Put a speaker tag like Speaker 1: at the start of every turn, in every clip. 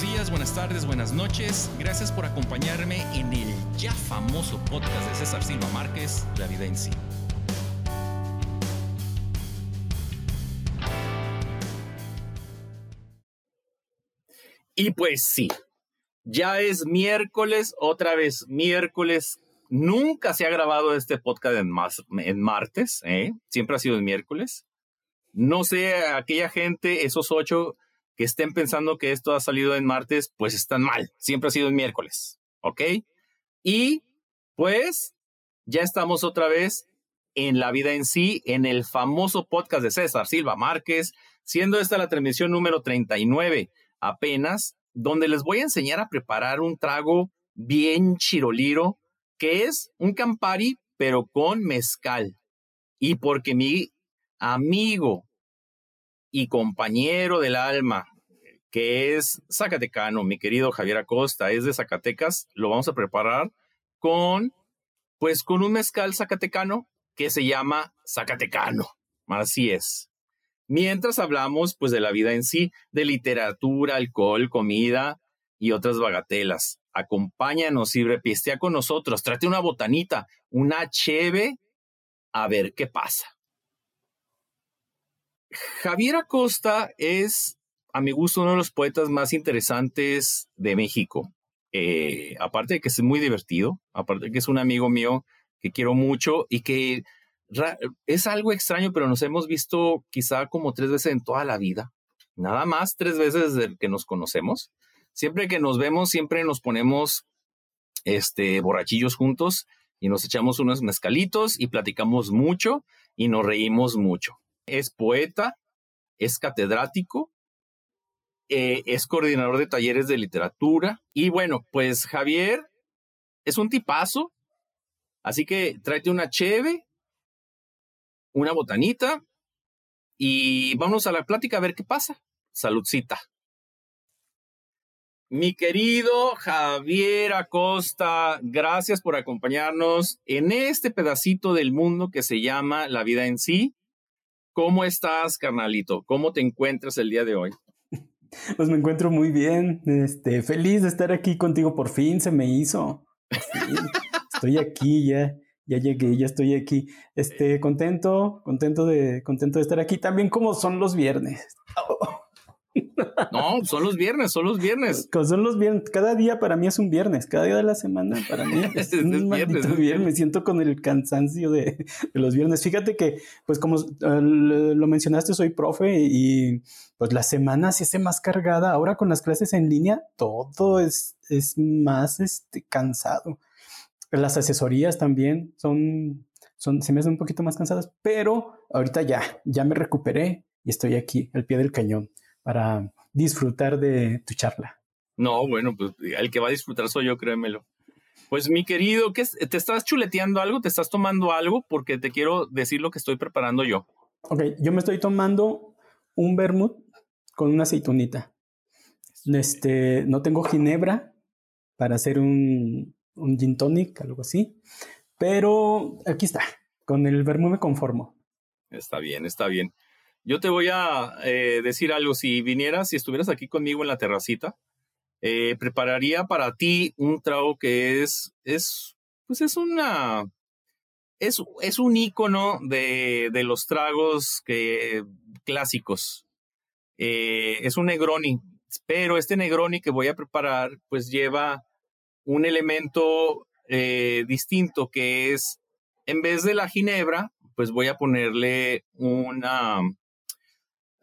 Speaker 1: buenos días, buenas tardes, buenas noches. Gracias por acompañarme en el ya famoso podcast de César Silva Márquez, La Vida en Sí. Y pues sí, ya es miércoles, otra vez miércoles. Nunca se ha grabado este podcast en, en martes, ¿eh? siempre ha sido el miércoles. No sé, aquella gente, esos ocho que estén pensando que esto ha salido en martes, pues están mal. Siempre ha sido en miércoles, ¿ok? Y pues ya estamos otra vez en la vida en sí, en el famoso podcast de César Silva Márquez, siendo esta la transmisión número 39 apenas, donde les voy a enseñar a preparar un trago bien chiroliro, que es un Campari, pero con mezcal. Y porque mi amigo y compañero del alma, que es Zacatecano, mi querido Javier Acosta, es de Zacatecas, lo vamos a preparar con, pues con un mezcal zacatecano que se llama Zacatecano. Así es. Mientras hablamos, pues, de la vida en sí, de literatura, alcohol, comida y otras bagatelas. Acompáñanos y repistea con nosotros. Trate una botanita, una cheve, a ver qué pasa. Javier Acosta es, a mi gusto, uno de los poetas más interesantes de México. Eh, aparte de que es muy divertido, aparte de que es un amigo mío que quiero mucho y que es algo extraño, pero nos hemos visto quizá como tres veces en toda la vida. Nada más tres veces desde que nos conocemos. Siempre que nos vemos, siempre nos ponemos este borrachillos juntos y nos echamos unos mezcalitos y platicamos mucho y nos reímos mucho es poeta, es catedrático, eh, es coordinador de talleres de literatura. Y bueno, pues Javier es un tipazo, así que tráete una cheve, una botanita y vamos a la plática a ver qué pasa. Saludcita. Mi querido Javier Acosta, gracias por acompañarnos en este pedacito del mundo que se llama la vida en sí. ¿Cómo estás, carnalito? ¿Cómo te encuentras el día de hoy?
Speaker 2: Pues me encuentro muy bien, este, feliz de estar aquí contigo, por fin se me hizo. estoy aquí ya, ya llegué, ya estoy aquí. Este, contento, contento de, contento de estar aquí, también como son los viernes.
Speaker 1: No, son los viernes, son los viernes.
Speaker 2: Son los viernes. Cada día para mí es un viernes. Cada día de la semana para mí es, un viernes, viernes. Me siento con el cansancio de, los viernes. Fíjate que, pues como eh, lo mencionaste, soy profe y pues la semana se hace más cargada. Ahora con las clases en línea, todo es, es más este, cansado. Las asesorías también son, son, se me hacen un poquito más cansadas, pero ahorita ya, ya me recuperé y estoy aquí al pie del cañón para disfrutar de tu charla.
Speaker 1: No, bueno, pues el que va a disfrutar soy yo, créemelo. Pues mi querido, ¿qué ¿te estás chuleteando algo? ¿Te estás tomando algo? Porque te quiero decir lo que estoy preparando yo.
Speaker 2: Ok, yo me estoy tomando un vermut con una aceitunita. Este, no tengo ginebra para hacer un, un gin tonic, algo así. Pero aquí está, con el vermut me conformo.
Speaker 1: Está bien, está bien. Yo te voy a eh, decir algo. Si vinieras, si estuvieras aquí conmigo en la terracita, eh, prepararía para ti un trago que es, es, pues es una, es, es un icono de, de los tragos que, clásicos. Eh, es un Negroni, pero este Negroni que voy a preparar, pues lleva un elemento distinto que es, en vez de la ginebra, pues voy a ponerle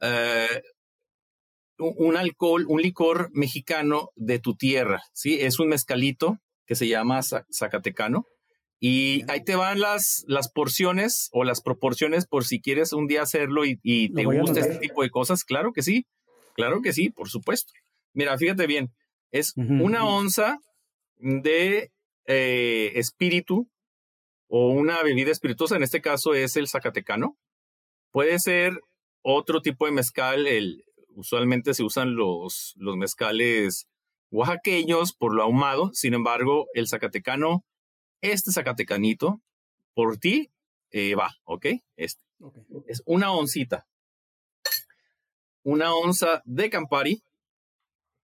Speaker 1: eh, un alcohol, un licor mexicano de tu tierra, ¿sí? Es un mezcalito que se llama Zacatecano. Y ahí te van las, las porciones o las proporciones por si quieres un día hacerlo y, te gusta este tipo de cosas. Claro que sí, claro que sí, por supuesto. Mira, fíjate bien, es una onza de eh, espíritu o una bebida espirituosa, en este caso es el Zacatecano. Puede ser otro tipo de mezcal, el, usualmente se usan los, los mezcales oaxaqueños por lo ahumado, sin embargo, el zacatecano, este zacatecanito, por ti eh, va, ¿ok? Este. Es una oncita. Una onza de Campari.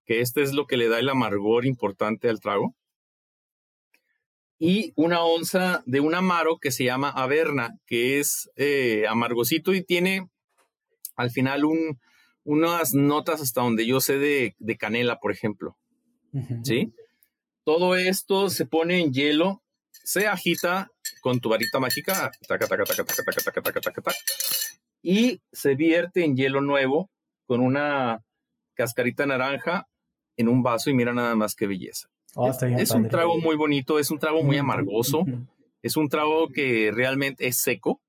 Speaker 1: que este es lo que le da el amargor importante al trago. Y una onza de un amaro que se llama Averna, que es eh, amargosito y tiene al final un, unas notas hasta donde yo sé de, canela, por ejemplo. ¿Sí? Todo esto se pone en hielo, se agita con tu varita mágica, y se vierte en hielo nuevo con una cascarita naranja en un vaso y mira nada más qué belleza. Oh, es, un trago muy bonito, es un trago muy amargoso, es un trago que realmente es seco,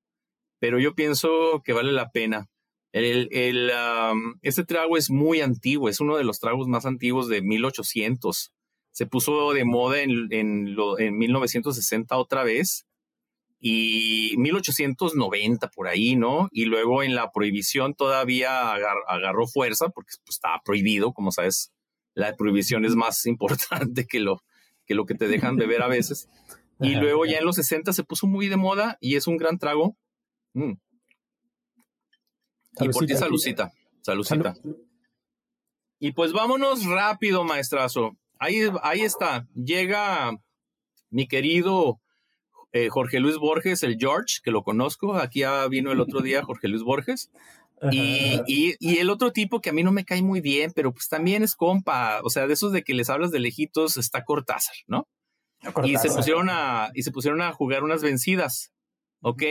Speaker 1: pero yo pienso que vale la pena. El, el, este trago es muy antiguo, es uno de los tragos más antiguos de 1800. Se puso de moda en, en, en 1960 otra vez y 1890 por ahí, ¿no? Y luego en la prohibición todavía agarró fuerza porque pues, estaba prohibido, como sabes, la prohibición es más importante que lo que, lo que te dejan beber a veces. Y luego ya en los 60 se puso muy de moda y es un gran trago. Mm. Y por ti, salucita. Salucita. Y pues vámonos rápido, maestrazo. Ahí, ahí está. Llega mi querido eh, Jorge Luis Borges, el George, que lo conozco. Aquí ya vino el otro día Jorge Luis Borges. Y, y, el otro tipo que a mí no me cae muy bien, pero pues también es compa, o sea, de esos de que les hablas de lejitos está Cortázar, ¿no? Y se pusieron a, y se pusieron a jugar unas vencidas, ¿ok?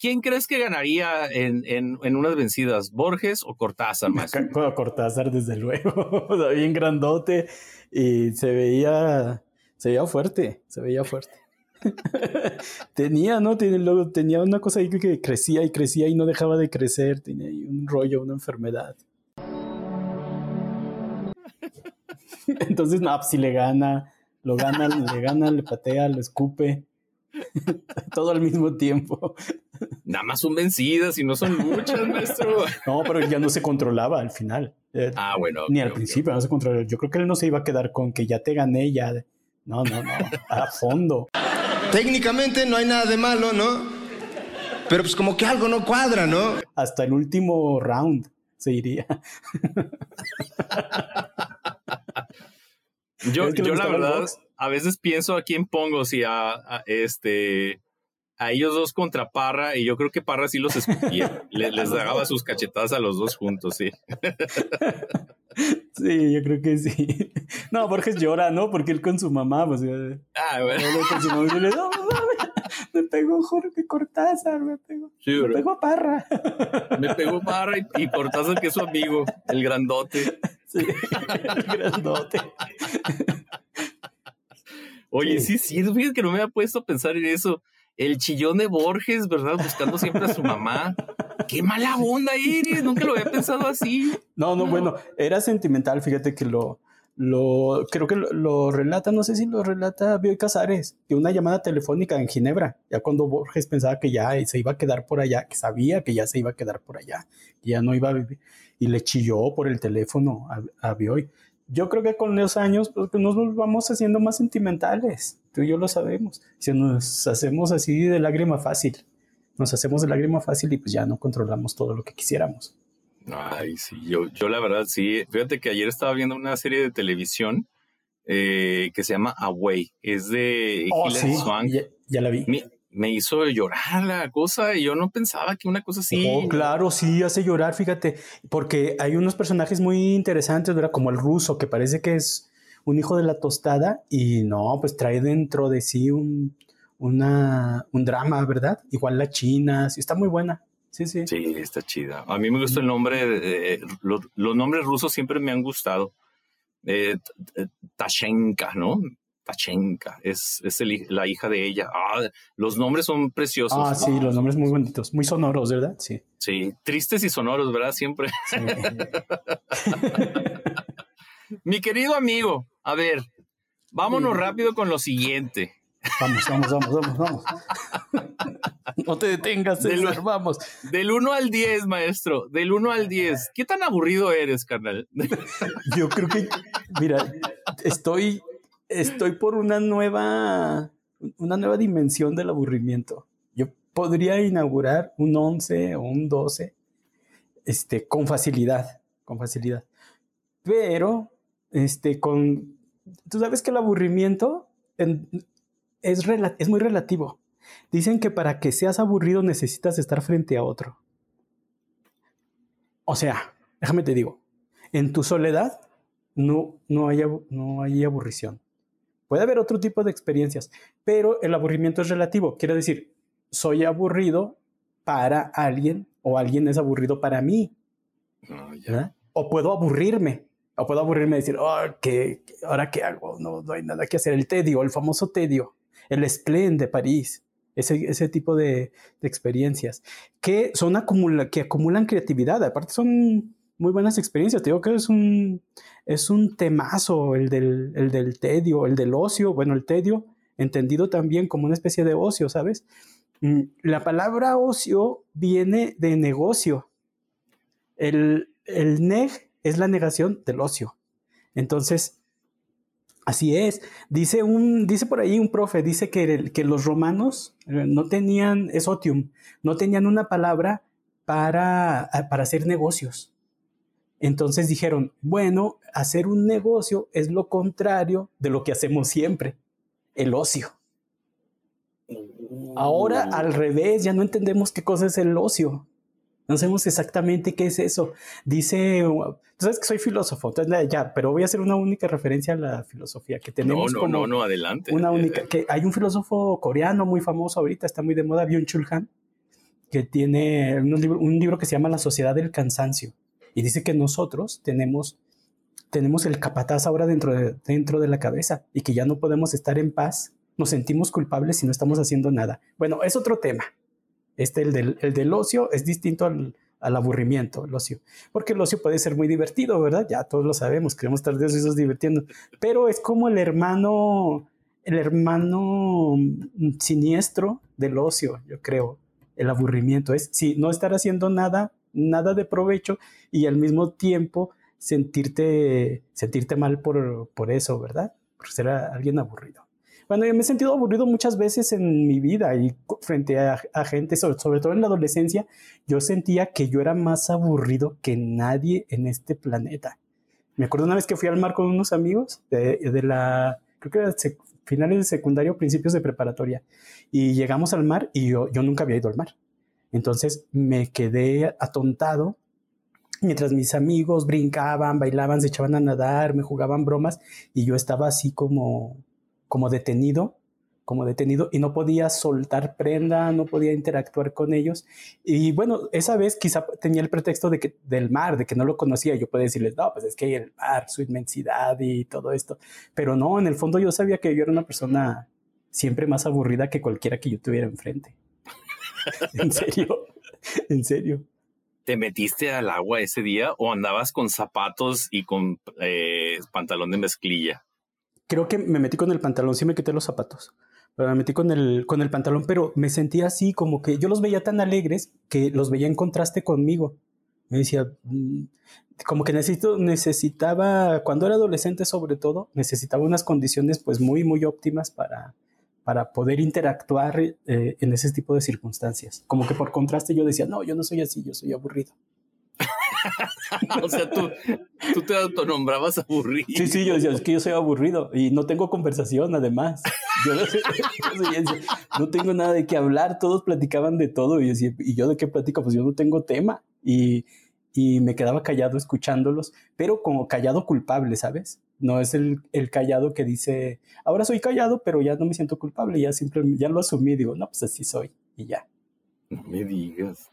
Speaker 1: ¿Quién crees que ganaría en, en, en unas vencidas? ¿Borges o Cortázar, más?
Speaker 2: Cortázar, desde luego. bien grandote y se veía, se veía fuerte, se veía fuerte. tenía, ¿no? Tenía, una cosa ahí que crecía y crecía y no dejaba de crecer. Tenía ahí un rollo, una enfermedad. Entonces, no, pues, le gana, lo gana, le gana, le patea, lo escupe. Todo al mismo tiempo.
Speaker 1: Nada más son vencidas y no son muchas, maestro.
Speaker 2: No, pero ya no se controlaba al final.
Speaker 1: Ah, bueno.
Speaker 2: Ni al principio no se controlaba. Yo creo que él no se iba a quedar con que ya te gané, ya. No, no, no. A fondo.
Speaker 3: Técnicamente no hay nada de malo, ¿no? Pero pues como que algo no cuadra, ¿no?
Speaker 2: Hasta el último round se iría.
Speaker 1: yo, yo la verdad, a veces pienso a quién pongo, si a, este a ellos dos contra Parra, y yo creo que Parra sí los escupía. les daba sus cachetadas a los dos juntos, sí.
Speaker 2: Sí, yo creo que sí. No, Borges llora, ¿no? Porque él con su mamá, pues.
Speaker 1: Ah, bueno.
Speaker 2: Con su mamá le no, me pegó Jorge Cortázar, me pegó. Sí, me pegó Parra.
Speaker 1: Me pegó Parra y, Cortázar, que es su amigo, el grandote.
Speaker 2: Sí, el grandote.
Speaker 1: Oye, sí, sí, es que no me había puesto a pensar en eso. El chillón de Borges, ¿verdad? Buscando siempre a su mamá. Qué mala onda, Iris. Nunca lo había pensado así.
Speaker 2: No, no, bueno, era sentimental. Fíjate que lo, lo creo que lo, relata, no sé si lo relata Bioy Casares, que una llamada telefónica en Ginebra, ya cuando Borges pensaba que ya se iba a quedar por allá, que sabía que ya se iba a quedar por allá, que ya no iba a vivir, y le chilló por el teléfono a, a Bioy. Yo creo que con los años pues, nos vamos haciendo más sentimentales, tú y yo lo sabemos, si nos hacemos así de lágrima fácil nos hacemos de lágrima fácil y pues ya no controlamos todo lo que quisiéramos.
Speaker 1: Ay, sí, yo, yo la verdad sí. Fíjate que ayer estaba viendo una serie de televisión eh, que se llama Away. Es de
Speaker 2: oh, Swank. Ya, la vi.
Speaker 1: Me, hizo llorar la cosa y yo no pensaba que una cosa así.
Speaker 2: Oh, claro, sí, hace llorar, fíjate, porque hay unos personajes muy interesantes, ¿verdad? Como el ruso, que parece que es un hijo de la tostada y no, pues trae dentro de sí un, una, un drama, ¿verdad? Igual la China, sí, está muy buena. Sí, sí.
Speaker 1: Sí, está chida. A mí me gusta el nombre, los, nombres rusos siempre me han gustado. Eh, Tashenka, ¿no? Tashenka, es, es la hija de ella. Ah, los nombres son preciosos.
Speaker 2: Ah, sí, los nombres muy bonitos, muy sonoros, ¿verdad? Sí.
Speaker 1: Sí, tristes y sonoros, ¿verdad? Siempre. Mi querido amigo, a ver, vámonos rápido con lo siguiente.
Speaker 2: Vamos, vamos, vamos, vamos, vamos. No te detengas, César, vamos.
Speaker 1: Del 1 al 10, maestro. Del 1 al 10. ¿Qué tan aburrido eres, carnal?
Speaker 2: Yo creo que, mira, estoy, estoy por una nueva, una nueva dimensión del aburrimiento. Yo podría inaugurar un 11 o un 12 este, con facilidad, con facilidad. pero, este, con, tú sabes que el aburrimiento es, es muy relativo. Dicen que para que seas aburrido necesitas estar frente a otro. O sea, déjame te digo, en tu soledad no, no, hay, no hay aburrición. Puede haber otro tipo de experiencias, pero el aburrimiento es relativo. Quiere decir, soy aburrido para alguien o alguien es aburrido para mí. Ah, o puedo aburrirme. O puedo aburrirme y decir, oh, ¿qué, ¿ahora qué hago? No, no hay nada que hacer. El tedio, el famoso tedio, el esplén de París, ese, ese tipo de, de, experiencias que, son acumula, que acumulan creatividad. Aparte, son muy buenas experiencias. Te digo que es un, es un temazo el del, el del tedio, el del ocio. Bueno, el tedio entendido también como una especie de ocio, ¿sabes? Mm, la palabra ocio viene de negocio. El, el neg es la negación del ocio. Entonces, así es. Dice, un, dice por ahí un profe, dice que, que los romanos eh, no tenían, es otium, no tenían una palabra para, para hacer negocios. Entonces dijeron, bueno, hacer un negocio es lo contrario de lo que hacemos siempre, el ocio. Ahora al revés, ya no entendemos qué cosa es el ocio. No sabemos exactamente qué es eso. Dice, tú sabes que soy filósofo, entonces ya, pero voy a hacer una única referencia a la filosofía que tenemos.
Speaker 1: No, no, no, no, adelante.
Speaker 2: Una única, que hay un filósofo coreano muy famoso ahorita, está muy de moda, Byung-Chul Han, que tiene un libro, un libro que se llama La Sociedad del Cansancio. Y dice que nosotros tenemos, tenemos el capataz ahora dentro de, dentro de la cabeza y que ya no podemos estar en paz nos sentimos culpables si no estamos haciendo nada. Bueno, es otro tema. Este, el del, el del ocio, es distinto al, al, aburrimiento, el ocio. Porque el ocio puede ser muy divertido, ¿verdad? Ya todos lo sabemos, queremos estar de esos divirtiendo. Pero es como el hermano, el hermano siniestro del ocio, yo creo. El aburrimiento es, sí, no estar haciendo nada, nada de provecho y al mismo tiempo sentirte, sentirte mal por, por eso, ¿verdad? Por ser alguien aburrido. Bueno, yo me he sentido aburrido muchas veces en mi vida y frente a, gente, sobre, todo en la adolescencia, yo sentía que yo era más aburrido que nadie en este planeta. Me acuerdo una vez que fui al mar con unos amigos de, la, creo que era finales de secundario, principios de preparatoria, y llegamos al mar y yo, yo nunca había ido al mar. Entonces me quedé atontado mientras mis amigos brincaban, bailaban, se echaban a nadar, me jugaban bromas y yo estaba así como como detenido, como detenido y no podía soltar prenda, no podía interactuar con ellos. Y bueno, esa vez quizá tenía el pretexto de que, del mar, de que no lo conocía. Yo podía decirles, no, pues es que el mar, su inmensidad y todo esto. Pero no, en el fondo yo sabía que yo era una persona siempre más aburrida que cualquiera que yo tuviera enfrente. en serio, en serio.
Speaker 1: ¿Te metiste al agua ese día o andabas con zapatos y con eh, pantalón de mezclilla?
Speaker 2: creo que me metí con el pantalón, sí me quité los zapatos, pero me metí con el, con el pantalón, pero me sentía así como que yo los veía tan alegres que los veía en contraste conmigo. Me decía, mm, como que necesito, necesitaba, cuando era adolescente sobre todo, necesitaba unas condiciones pues muy, muy óptimas para, para poder interactuar eh, en ese tipo de circunstancias. Como que por contraste yo decía, no, yo no soy así, yo soy aburrido.
Speaker 1: o sea, tú, tú te autonombrabas aburrido.
Speaker 2: Sí, sí, yo decía, es que yo soy aburrido y no tengo conversación, además. Yo no, tengo nada de qué hablar, todos platicaban de todo y, decía, ¿y yo de qué platico? Pues yo no tengo tema. Y, y me quedaba callado escuchándolos, pero como callado culpable, ¿sabes? No es el, el, callado que dice, ahora soy callado, pero ya no me siento culpable, ya simplemente, ya lo asumí, digo, no, pues así soy y ya.
Speaker 1: No me digas.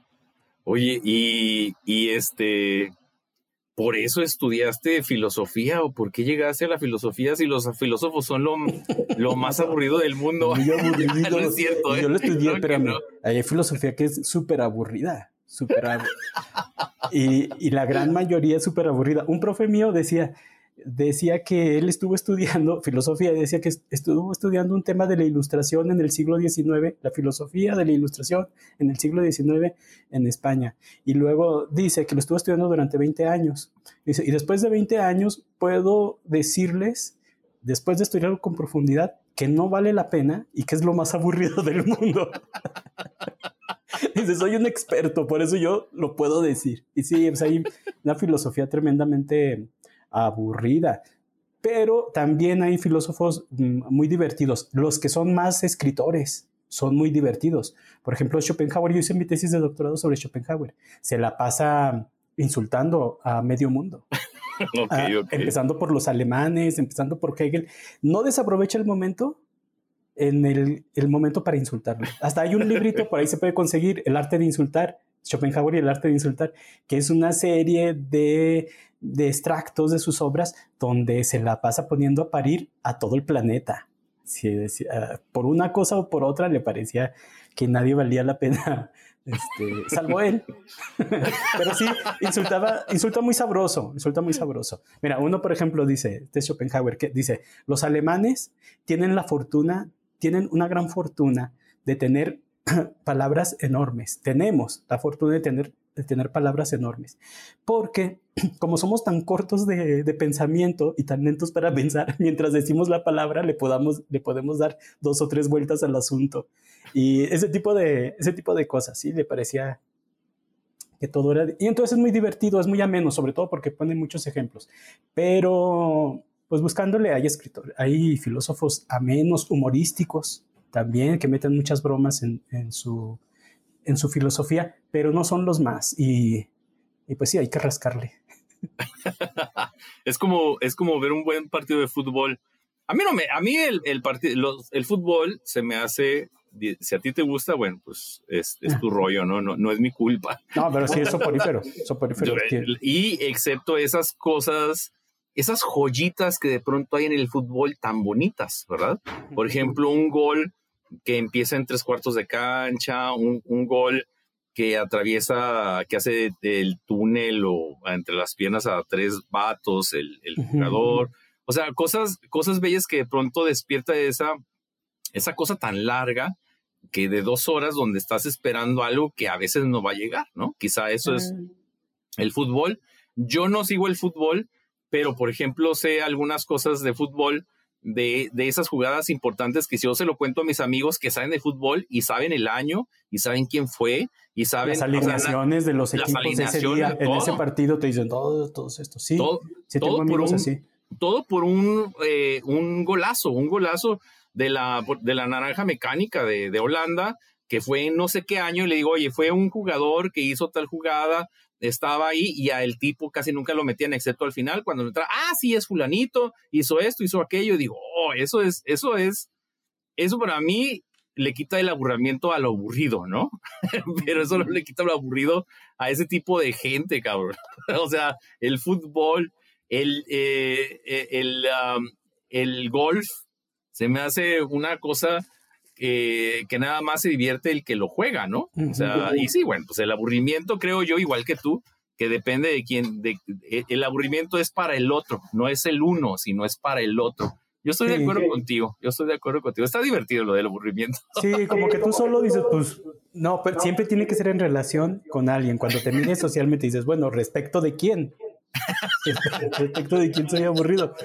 Speaker 1: Oye, y, y este, ¿por eso estudiaste filosofía o por qué llegaste a la filosofía si los filósofos son lo, lo más aburrido del mundo?
Speaker 2: Muy aburrido. no es cierto, ¿eh? Yo lo estudié, pero hay filosofía que es súper aburrida, súper aburrida. y, y la gran mayoría es súper aburrida. Un profe mío decía, decía que él estuvo estudiando filosofía, decía que estuvo estudiando un tema de la ilustración en el siglo XIX, la filosofía de la ilustración en el siglo XIX en España. Y luego dice que lo estuvo estudiando durante 20 años. Y después de 20 años puedo decirles, después de estudiarlo con profundidad, que no vale la pena y que es lo más aburrido del mundo. Dice, soy un experto, por eso yo lo puedo decir. Y sí, pues hay una filosofía tremendamente aburrida. Pero también hay filósofos mm, muy divertidos. Los que son más escritores son muy divertidos. Por ejemplo, Schopenhauer, yo hice mi tesis de doctorado sobre Schopenhauer. Se la pasa insultando a medio mundo. Ah, empezando por los alemanes, empezando por Hegel. No desaprovecha el momento en el, el, momento para insultarlo. Hasta hay un librito, por ahí se puede conseguir, El arte de insultar, Schopenhauer y el arte de insultar, que es una serie de, extractos de sus obras donde se la pasa poniendo a parir a todo el planeta. Si, uh, por una cosa o por otra le parecía que nadie valía la pena, este, salvo él. Pero sí, insultaba, insulta muy sabroso, insulta muy sabroso. Mira, uno, por ejemplo, dice, de Schopenhauer, que dice, los alemanes tienen la fortuna tienen una gran fortuna de tener palabras enormes. Tenemos la fortuna de tener, de tener palabras enormes. Porque como somos tan cortos de, pensamiento y tan lentos para pensar, mientras decimos la palabra le, podamos, le podemos dar dos o tres vueltas al asunto. Y ese tipo de, ese tipo de cosas, ¿sí? Le parecía que todo era... Y entonces es muy divertido, es muy ameno, sobre todo porque pone muchos ejemplos. Pero pues buscándole hay escritores, hay filósofos amenos, humorísticos también, que meten muchas bromas en, su, en su filosofía, pero no son los más. Y, pues sí, hay que rascarle.
Speaker 1: es, como, es como ver un buen partido de fútbol. A mí no me, a mí el, el, partido, el fútbol se me hace, si a ti te gusta, bueno, pues es, es tu rollo, ¿no? ¿no? No es mi culpa.
Speaker 2: No, pero sí es soporífero. soporífero
Speaker 1: y excepto esas cosas esas joyitas que de pronto hay en el fútbol tan bonitas, ¿verdad? Por ejemplo, un gol que empieza en tres cuartos de cancha, un, gol que atraviesa, que hace el túnel o entre las piernas a tres vatos, el, jugador. O sea, cosas, cosas bellas que de pronto despierta esa, esa cosa tan larga que de dos horas donde estás esperando algo que a veces no va a llegar, ¿no? Quizá eso es el fútbol. Yo no sigo el fútbol, pero por ejemplo sé algunas cosas de fútbol de, de, esas jugadas importantes que si yo se lo cuento a mis amigos que saben de fútbol y saben el año y saben quién fue y saben
Speaker 2: las alineaciones de los equipos de ese día, en ese partido te dicen todo, todos estos. Sí, todo,
Speaker 1: por un, así. todo por un, eh, un golazo, un golazo de la, de la naranja mecánica de, de Holanda que fue en no sé qué año y le digo, oye, fue un jugador que hizo tal jugada estaba ahí y a el tipo casi nunca lo metían, excepto al final, cuando entra, ah, sí, es fulanito, hizo esto, hizo aquello, y digo, oh, eso es, eso es, eso para mí le quita el aburrimiento a lo aburrido, ¿no? Pero eso no le quita lo aburrido a ese tipo de gente, cabrón. o sea, el fútbol, el, eh, eh, el, el golf, se me hace una cosa que nada más se divierte el que lo juega, ¿no? O sea, y sí, bueno, pues el aburrimiento creo yo, igual que tú, que depende de quién, de, e, el aburrimiento es para el otro, no es el uno, sino es para el otro. Yo estoy de acuerdo contigo, yo estoy de acuerdo contigo. Está divertido lo del aburrimiento.
Speaker 2: Sí, como que tú solo dices, pues, no, pero siempre tiene que ser en relación con alguien. Cuando termines socialmente dices, bueno, ¿respecto de quién? Respecto de quién soy aburrido.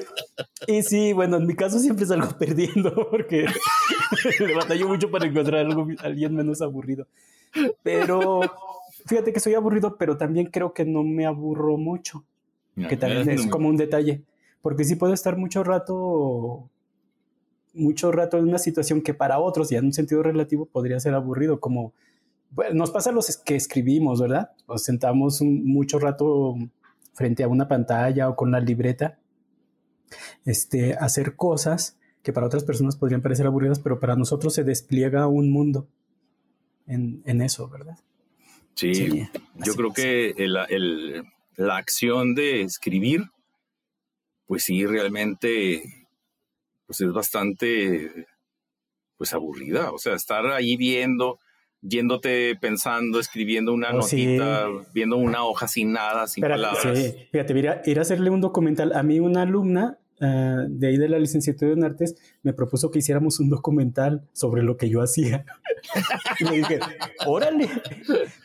Speaker 2: Y sí, bueno, en mi caso siempre salgo perdiendo porque le batallo mucho para encontrar algo, alguien menos aburrido. Pero fíjate que soy aburrido, pero también creo que no me aburro mucho. Que también es como un detalle. Porque sí puedo estar mucho rato, mucho rato en una situación que para otros, y en un sentido relativo, podría ser aburrido, como bueno, nos pasa a los que escribimos, ¿verdad? Nos sentamos mucho rato frente a una pantalla o con la libreta, este, hacer cosas que para otras personas podrían parecer aburridas, pero para nosotros se despliega un mundo en, eso, ¿verdad?
Speaker 1: Sí, yo creo que la acción de escribir, pues sí, realmente pues es bastante pues aburrida, o sea, estar ahí viendo, yéndote pensando, escribiendo una oh, notita, viendo una hoja sin nada, sin palabras. Sí,
Speaker 2: fíjate, ir ir a hacerle un documental. A mí una alumna Ah, de ahí de la licenciatura en artes, me propuso que hiciéramos un documental sobre lo que yo hacía. y me dije, órale,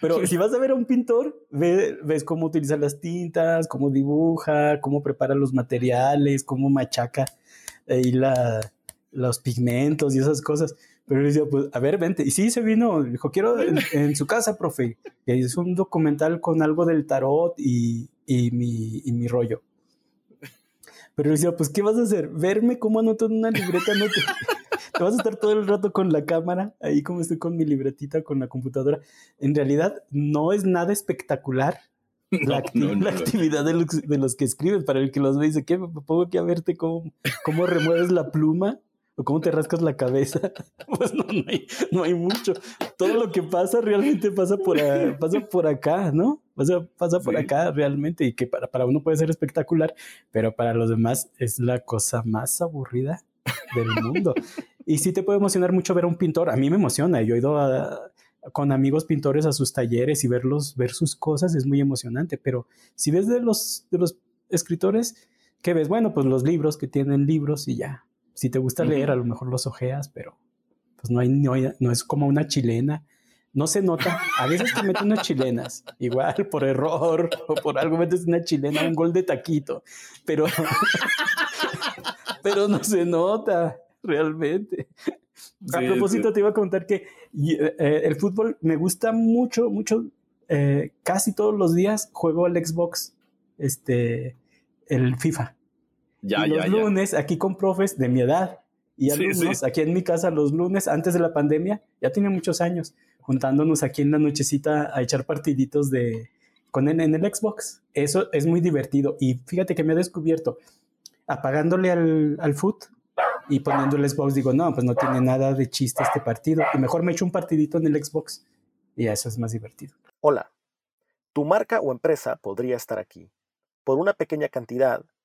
Speaker 2: pero si vas a ver a un pintor, ves cómo utiliza las tintas, cómo dibuja, cómo prepara los materiales, cómo machaca ahí la, los pigmentos y esas cosas. Pero le decía, pues, a ver, vente. Y sí, se vino, dijo, quiero en, su casa, profe. Y hizo un documental con algo del tarot y, y, mi, y mi rollo. Pero decía, pues, ¿qué vas a hacer? ¿Verme cómo anoto en una libreta? No te... te vas a estar todo el rato con la cámara, ahí como estoy con mi libretita, con la computadora. En realidad, no es nada espectacular la, actividad de los, que escriben. Para el que los ve, dice, ¿qué? ¿Me pongo aquí a verte cómo, cómo remueves la pluma? ¿O cómo te rascas la cabeza? Pues no, no, hay, no hay mucho. Todo lo que pasa realmente pasa por, pasa por acá, ¿no? Pasa, pasa por acá realmente y que para, para uno puede ser espectacular, pero para los demás es la cosa más aburrida del mundo. y sí te puede emocionar mucho ver a un pintor. A mí me emociona. Yo he ido a, con amigos pintores a sus talleres y verlos, ver sus cosas es muy emocionante. Pero si ves de los, de los escritores, ¿qué ves? Bueno, pues los libros que tienen libros y ya. Si te gusta leer, a lo mejor los ojeas, pero pues no hay, no, no es como una chilena. No se nota. A veces te meten unas chilenas, igual por error o por algo metes una chilena, un gol de taquito, pero, pero no se nota realmente. a propósito, te iba a contar que eh, el fútbol me gusta mucho, mucho. Eh, casi todos los días juego al Xbox, este, el FIFA. Ya, y los lunes, aquí con profes de mi edad y alumnos, aquí en mi casa los lunes, antes de la pandemia, ya tiene muchos años, juntándonos aquí en la nochecita a echar partiditos de, con en, en el Xbox. Eso es muy divertido. Y fíjate que me he descubierto, apagándole al, al foot, y poniendo el Xbox digo, no, pues no tiene nada de chiste este partido. Y mejor me echo un partidito en el Xbox. Y eso es más divertido.
Speaker 4: Hola. Tu marca o empresa podría estar aquí. Por una pequeña cantidad,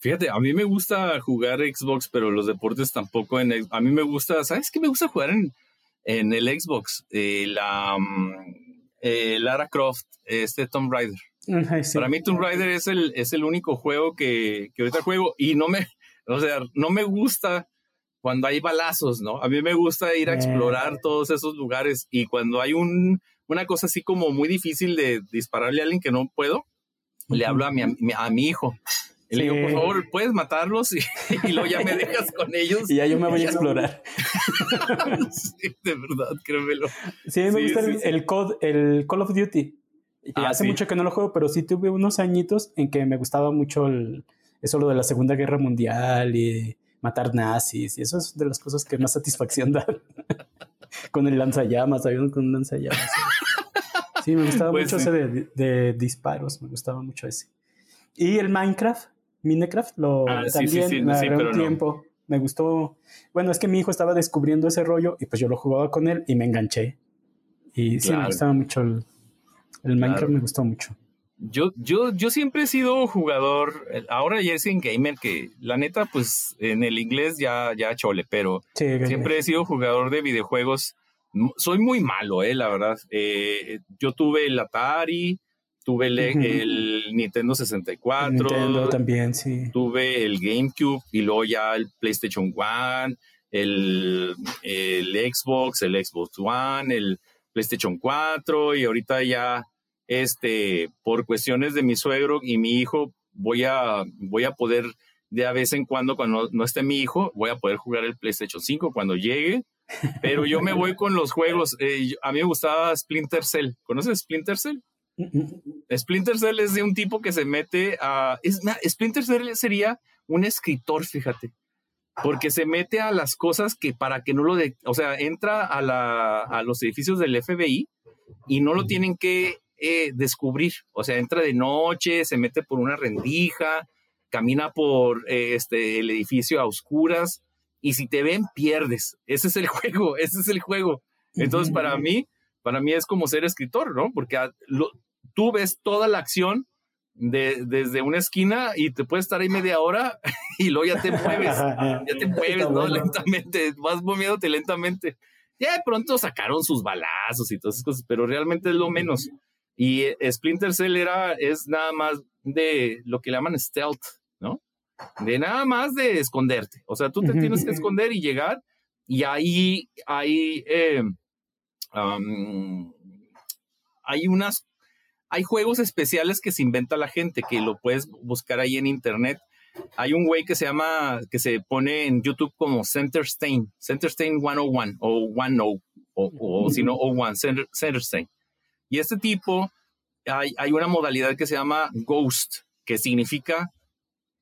Speaker 1: Fíjate, a mí me gusta jugar Xbox, pero los deportes tampoco. En, a mí me gusta, ¿sabes qué me gusta jugar en, en el Xbox? Eh, la mm, eh, Lara Croft, este Tomb Raider. Para mí Tomb Raider es el, es el único juego que, que ahorita juego y no me, o sea, no me gusta cuando hay balazos, ¿no? A mí me gusta ir a explorar eh. todos esos lugares y cuando hay un, una cosa así como muy difícil de dispararle a alguien que no puedo, le hablo a mi, a mi hijo. Y le digo, por favor, puedes matarlos y, luego ya me dejas con ellos.
Speaker 2: Y ya yo me voy a explorar.
Speaker 1: sí, de verdad, créemelo.
Speaker 2: Sí, me gusta el, el, el Call of Duty. Ah, hace mucho que no lo juego, pero sí tuve unos añitos en que me gustaba mucho el, eso lo de la Segunda Guerra Mundial y matar nazis, y eso es de las cosas que más satisfacción da. con el lanzallamas, había con un lanzallamas. Sí, me gustaba pues mucho ese de, disparos, me gustaba mucho ese. Y el Minecraft, Minecraft, lo ah, también me un tiempo. Me gustó. Bueno, es que mi hijo estaba descubriendo ese rollo y pues yo lo jugaba con él y me enganché. Y sí, me gustaba mucho el, Minecraft, me gustó mucho.
Speaker 1: Yo, yo, yo siempre he sido jugador, ahora ya es en gamer, que la neta, pues en el inglés ya, ya chole, pero siempre he sido jugador de videojuegos. Soy muy malo, eh, la verdad. Eh, yo tuve el Atari, tuve el, Nintendo 64.
Speaker 2: Nintendo también, sí.
Speaker 1: Tuve el GameCube y luego ya el PlayStation One, el, el Xbox, el Xbox One, el PlayStation 4 y ahorita ya este, por cuestiones de mi suegro y mi hijo, voy a, voy a poder de a vez en cuando, cuando no esté mi hijo, voy a poder jugar el PlayStation 5 cuando llegue. Pero yo me voy con los juegos. Eh, a mí me gustaba Splinter Cell. ¿Conoces Splinter Cell? Splinter Cell es de un tipo que se mete a... Es, Splinter Cell sería un escritor, fíjate. Porque se mete a las cosas que para que no lo... De, o sea, entra a, la, a los edificios del FBI y no lo tienen que eh, descubrir. O sea, entra de noche, se mete por una rendija, camina por eh, este, el edificio a oscuras y si te ven, pierdes. Ese es el juego, ese es el juego. Entonces, para mí, para mí es como ser escritor, ¿no? Porque tú ves toda la acción de, desde una esquina y te puedes estar ahí media hora y luego ya te mueves, ya te mueves, ¿no? Lentamente, vas moviéndote lentamente. Ya de pronto sacaron sus balazos y todas esas cosas, pero realmente es lo menos. Y eh, Splinter Cell era, es nada más de lo que le llaman stealth, ¿no? De nada más de esconderte. O sea, tú te tienes que esconder y llegar y ahí hay, eh, hay unas, hay juegos especiales que se inventa la gente, que lo puedes buscar ahí en internet. Hay un güey que se llama, que se pone en YouTube como Center Stain, Center Stain 101 o 10 o, o si no, 01, Center, Center Stain. Y este tipo, hay, hay una modalidad que se llama Ghost, que significa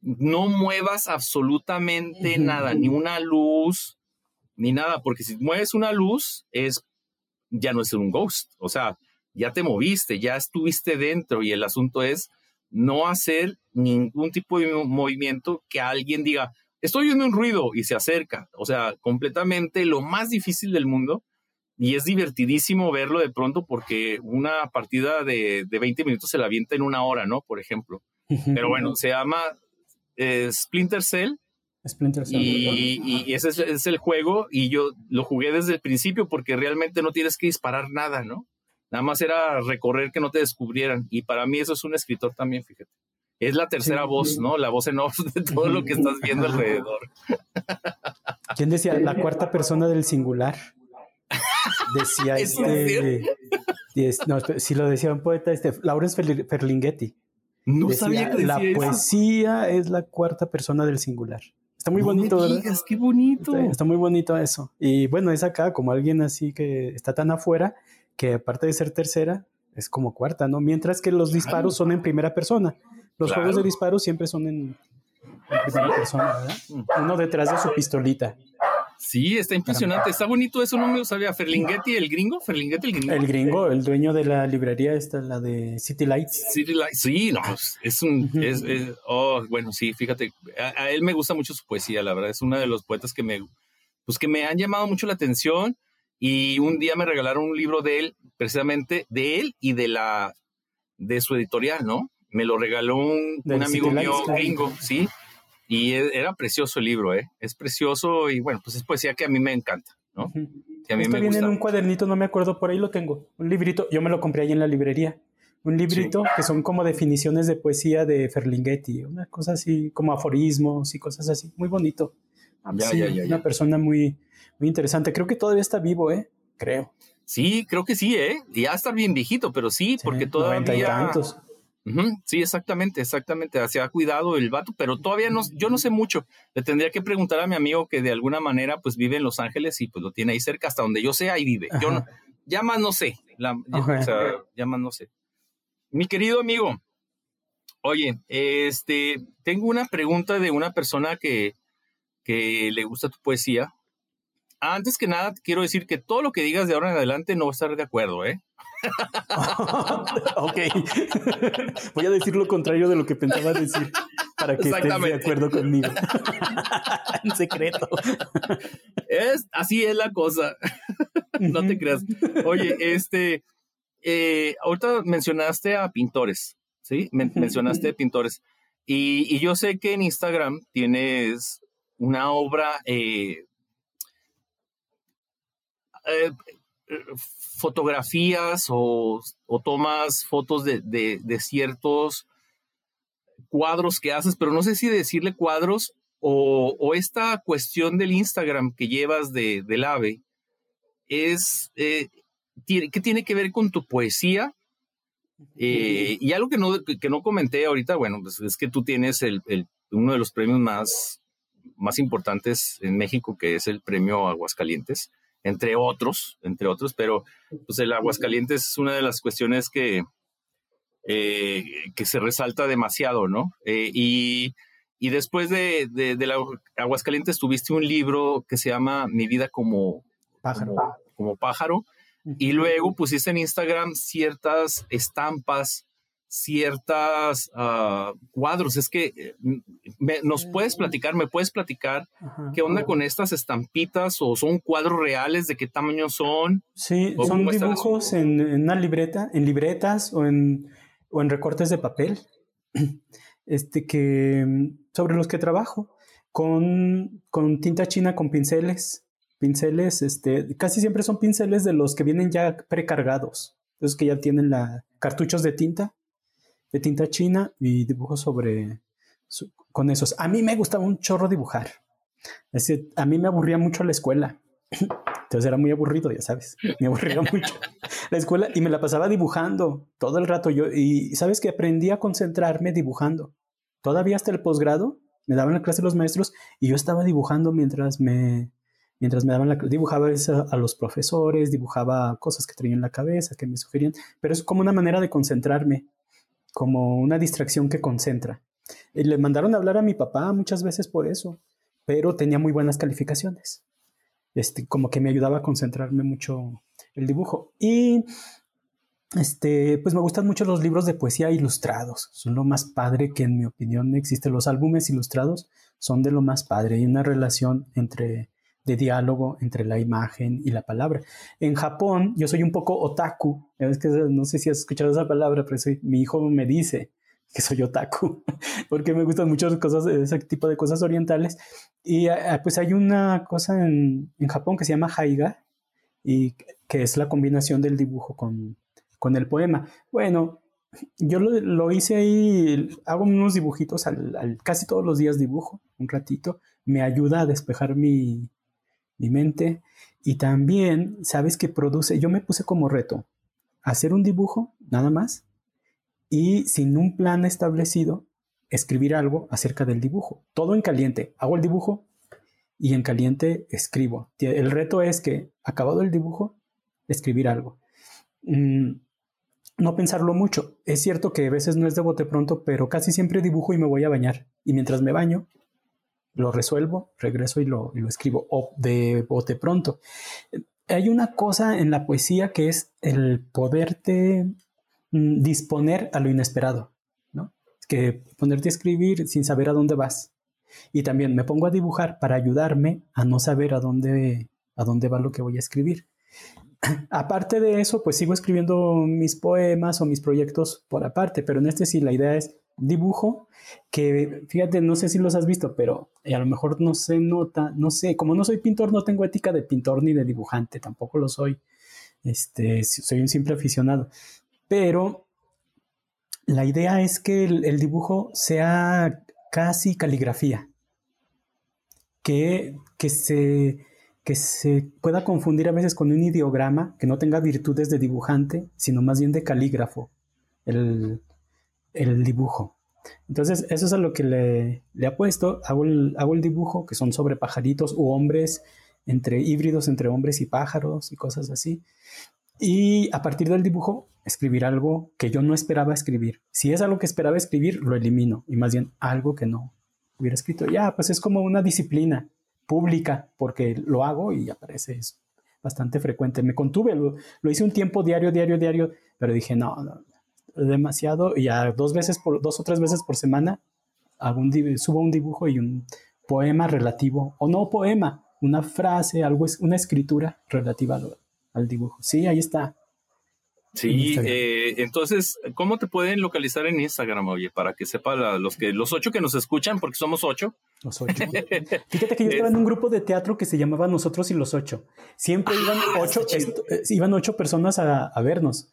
Speaker 1: no muevas absolutamente nada, ni una luz, ni nada, porque si mueves una luz, es ya no es un ghost, o sea, ya te moviste, ya estuviste dentro y el asunto es no hacer ningún tipo de movimiento que alguien diga, estoy oyendo un ruido y se acerca, o sea, completamente lo más difícil del mundo y es divertidísimo verlo de pronto porque una partida de, de 20 minutos se la avienta en una hora, ¿no? Por ejemplo. Pero bueno, se llama eh, Splinter Cell.
Speaker 2: Splinter Cell.
Speaker 1: Y, ese es, el juego y yo lo jugué desde el principio porque realmente no tienes que disparar nada, ¿no? Nada más era recorrer que no te descubrieran. Y para mí eso es un escritor también, fíjate. Es la tercera voz, ¿no? La voz en off de todo lo que estás viendo alrededor.
Speaker 2: ¿Quién decía? La cuarta persona del singular. Decía este. no, si lo decía un poeta, este, Lawrence Ferlinghetti.
Speaker 1: No sabía que
Speaker 2: La poesía es la cuarta persona del singular. Está muy bonito,
Speaker 1: ¿verdad? qué bonito.
Speaker 2: Está, muy bonito eso. Y bueno, es acá como alguien así que está tan afuera que aparte de ser tercera, es como cuarta, ¿no? Mientras que los disparos son en primera persona. Los juegos de disparos siempre son en, en primera persona, ¿verdad? Uno detrás de su pistolita.
Speaker 1: Sí, está impresionante. Está bonito eso, no me lo sabía. Ferlinghetti, el gringo. Ferlinghetti, el gringo.
Speaker 2: El gringo, el dueño de la librería, esta, la de City Lights.
Speaker 1: City Lights, sí, no, es un. es, oh, bueno, sí, fíjate. A, él me gusta mucho su poesía, la verdad. Es uno de los poetas que me. Pues que me han llamado mucho la atención. Y un día me regalaron un libro de él, precisamente de él y de la. de su editorial, ¿no? Me lo regaló un, un amigo mío gringo, sí y e, era precioso el libro, ¿eh? Es precioso y bueno, pues es poesía que a mí me encanta, ¿no?
Speaker 2: Que a mí me viene en un cuadernito, no me acuerdo, por ahí lo tengo. Un librito, yo me lo compré ahí en la librería. Un librito que son como definiciones de poesía de Ferlinghetti, una cosa así, como aforismos y cosas así. Muy bonito. Ya, ya, ya, una persona muy, muy interesante. Creo que todavía está vivo, ¿eh? Creo.
Speaker 1: Sí, creo que sí, ¿eh? Ya está bien viejito, pero sí, porque todavía... Y tantos. Sí, exactamente, exactamente. Se ha cuidado el vato, pero todavía no, yo no sé mucho. Le tendría que preguntar a mi amigo que de alguna manera pues vive en Los Ángeles y pues lo tiene ahí cerca, hasta donde yo sé, ahí vive. Yo no, ya más no sé, ya, o sea, ya más no sé. Mi querido amigo, oye, este, tengo una pregunta de una persona que, que le gusta tu poesía. Antes que nada, quiero decir que todo lo que digas de ahora en adelante no va a estar de acuerdo, ¿eh?
Speaker 2: ok. Voy a decir lo contrario de lo que pensaba decir para que estés de acuerdo conmigo. en secreto.
Speaker 1: Es, así es la cosa. no te creas. Oye, este, eh, ahorita mencionaste a pintores, ¿sí? mencionaste a pintores. Y, yo sé que en Instagram tienes una obra eh, eh, fotografías o, tomas fotos de, ciertos cuadros que haces, pero no sé si decirle cuadros o, esta cuestión del Instagram que llevas de, del ave es, eh, ¿qué tiene que ver con tu poesía? Eh, y algo que no, que no comenté ahorita, bueno, pues es que tú tienes el, uno de los premios más, más importantes en México, que es el premio Aguascalientes entre otros, entre otros, pero pues el Aguascalientes es una de las cuestiones que, eh, que se resalta demasiado, ¿no? Eh, y, después de, de, Aguascalientes tuviste un libro que se llama Mi vida como pájaro, como pájaro y luego pusiste en Instagram ciertas estampas ciertas uh, cuadros. Es que eh, nos puedes platicar, me puedes platicar qué onda con estas estampitas o son cuadros reales, de qué tamaño son.
Speaker 2: Sí, son dibujos en, una libreta, en libretas o en, o en recortes de papel, este que sobre los que trabajo con, con tinta china, con pinceles. Pinceles, este, casi siempre son pinceles de los que vienen ya precargados, esos que ya tienen la cartuchos de tinta de tinta china y dibujo sobre con esos. A mí me gustaba un chorro dibujar. Es decir, a mí me aburría mucho la escuela. Entonces era muy aburrido, ya sabes. Me aburría mucho la escuela y me la pasaba dibujando todo el rato. Yo, y sabes que aprendí a concentrarme dibujando. Todavía hasta el posgrado me daban la clase los maestros y yo estaba dibujando mientras me, mientras me daban la dibujaba a, a los profesores, dibujaba cosas que traía en la cabeza, que me sugerían, pero es como una manera de concentrarme, como una distracción que concentra. Y le mandaron a hablar a mi papá muchas veces por eso, pero tenía muy buenas calificaciones. Este, como que me ayudaba a concentrarme mucho el dibujo. Y este, pues me gustan mucho los libros de poesía ilustrados. Son lo más padre que en mi opinión existe. Los álbumes ilustrados son de lo más padre. Hay una relación entre de diálogo entre la imagen y la palabra. En Japón, yo soy un poco otaku. Es que no sé si has escuchado esa palabra, pero mi hijo me dice que soy otaku, porque me gustan muchas cosas, ese tipo de cosas orientales. Y ah, ah, pues hay una cosa en, en Japón que se llama haiga, y que es la combinación del dibujo con, con el poema. Bueno, yo lo, hice ahí, hago unos dibujitos, al, casi todos los días dibujo un ratito, me ayuda a despejar mi, mi mente y también, sabes que produce, yo me puse como reto hacer un dibujo, nada más, y sin un plan establecido, escribir algo acerca del dibujo. Todo en caliente. Hago el dibujo y en caliente escribo. El reto es que, acabado el dibujo, escribir algo. Mm, no pensarlo mucho. Es cierto que a veces no es de bote pronto, pero casi siempre dibujo y me voy a bañar. Y mientras me baño, lo resuelvo, regreso y lo, y lo escribo. O de bote pronto. Hay una cosa en la poesía que es el poderte mm, disponer a lo inesperado, ¿no? Que ponerte a escribir sin saber a dónde vas. Y también me pongo a dibujar para ayudarme a no saber a dónde, a dónde va lo que voy a escribir. aparte de eso, pues sigo escribiendo mis poemas o mis proyectos por aparte, pero en este sí la idea es dibujo, que fíjate, no sé si los has visto, pero a lo mejor no se nota, no sé, como no soy pintor, no tengo ética de pintor ni de dibujante, tampoco lo soy, este, soy un simple aficionado, pero la idea es que el dibujo sea casi caligrafía, que, que se que se pueda confundir a veces con un ideograma que no tenga virtudes de dibujante, sino más bien de calígrafo, el, dibujo. Entonces, eso es a lo que le, le apuesto. Hago el, hago el dibujo, que son sobre pajaritos u hombres, entre híbridos entre hombres y pájaros y cosas así. Y a partir del dibujo, escribir algo que yo no esperaba escribir. Si es algo que esperaba escribir, lo elimino. Y más bien algo que no hubiera escrito. Ya, pues es como una disciplina pública, porque lo hago y aparece, es bastante frecuente. Me contuve, lo, hice un tiempo diario, diario, diario, pero dije, no, no demasiado, y ya dos veces por, dos o tres veces por semana hago un, subo un dibujo y un poema relativo, o no poema, una frase, algo, una escritura relativa al, al dibujo. Sí, ahí está.
Speaker 1: Sí, eh, entonces, ¿cómo te pueden localizar en Instagram, oye? Para que sepa los que los ocho que nos escuchan, porque somos ocho.
Speaker 2: Los ocho. Fíjate que yo estaba en un grupo de teatro que se llamaba Nosotros y los ocho. Siempre ah, iban ocho, eh, iban ocho personas a, vernos.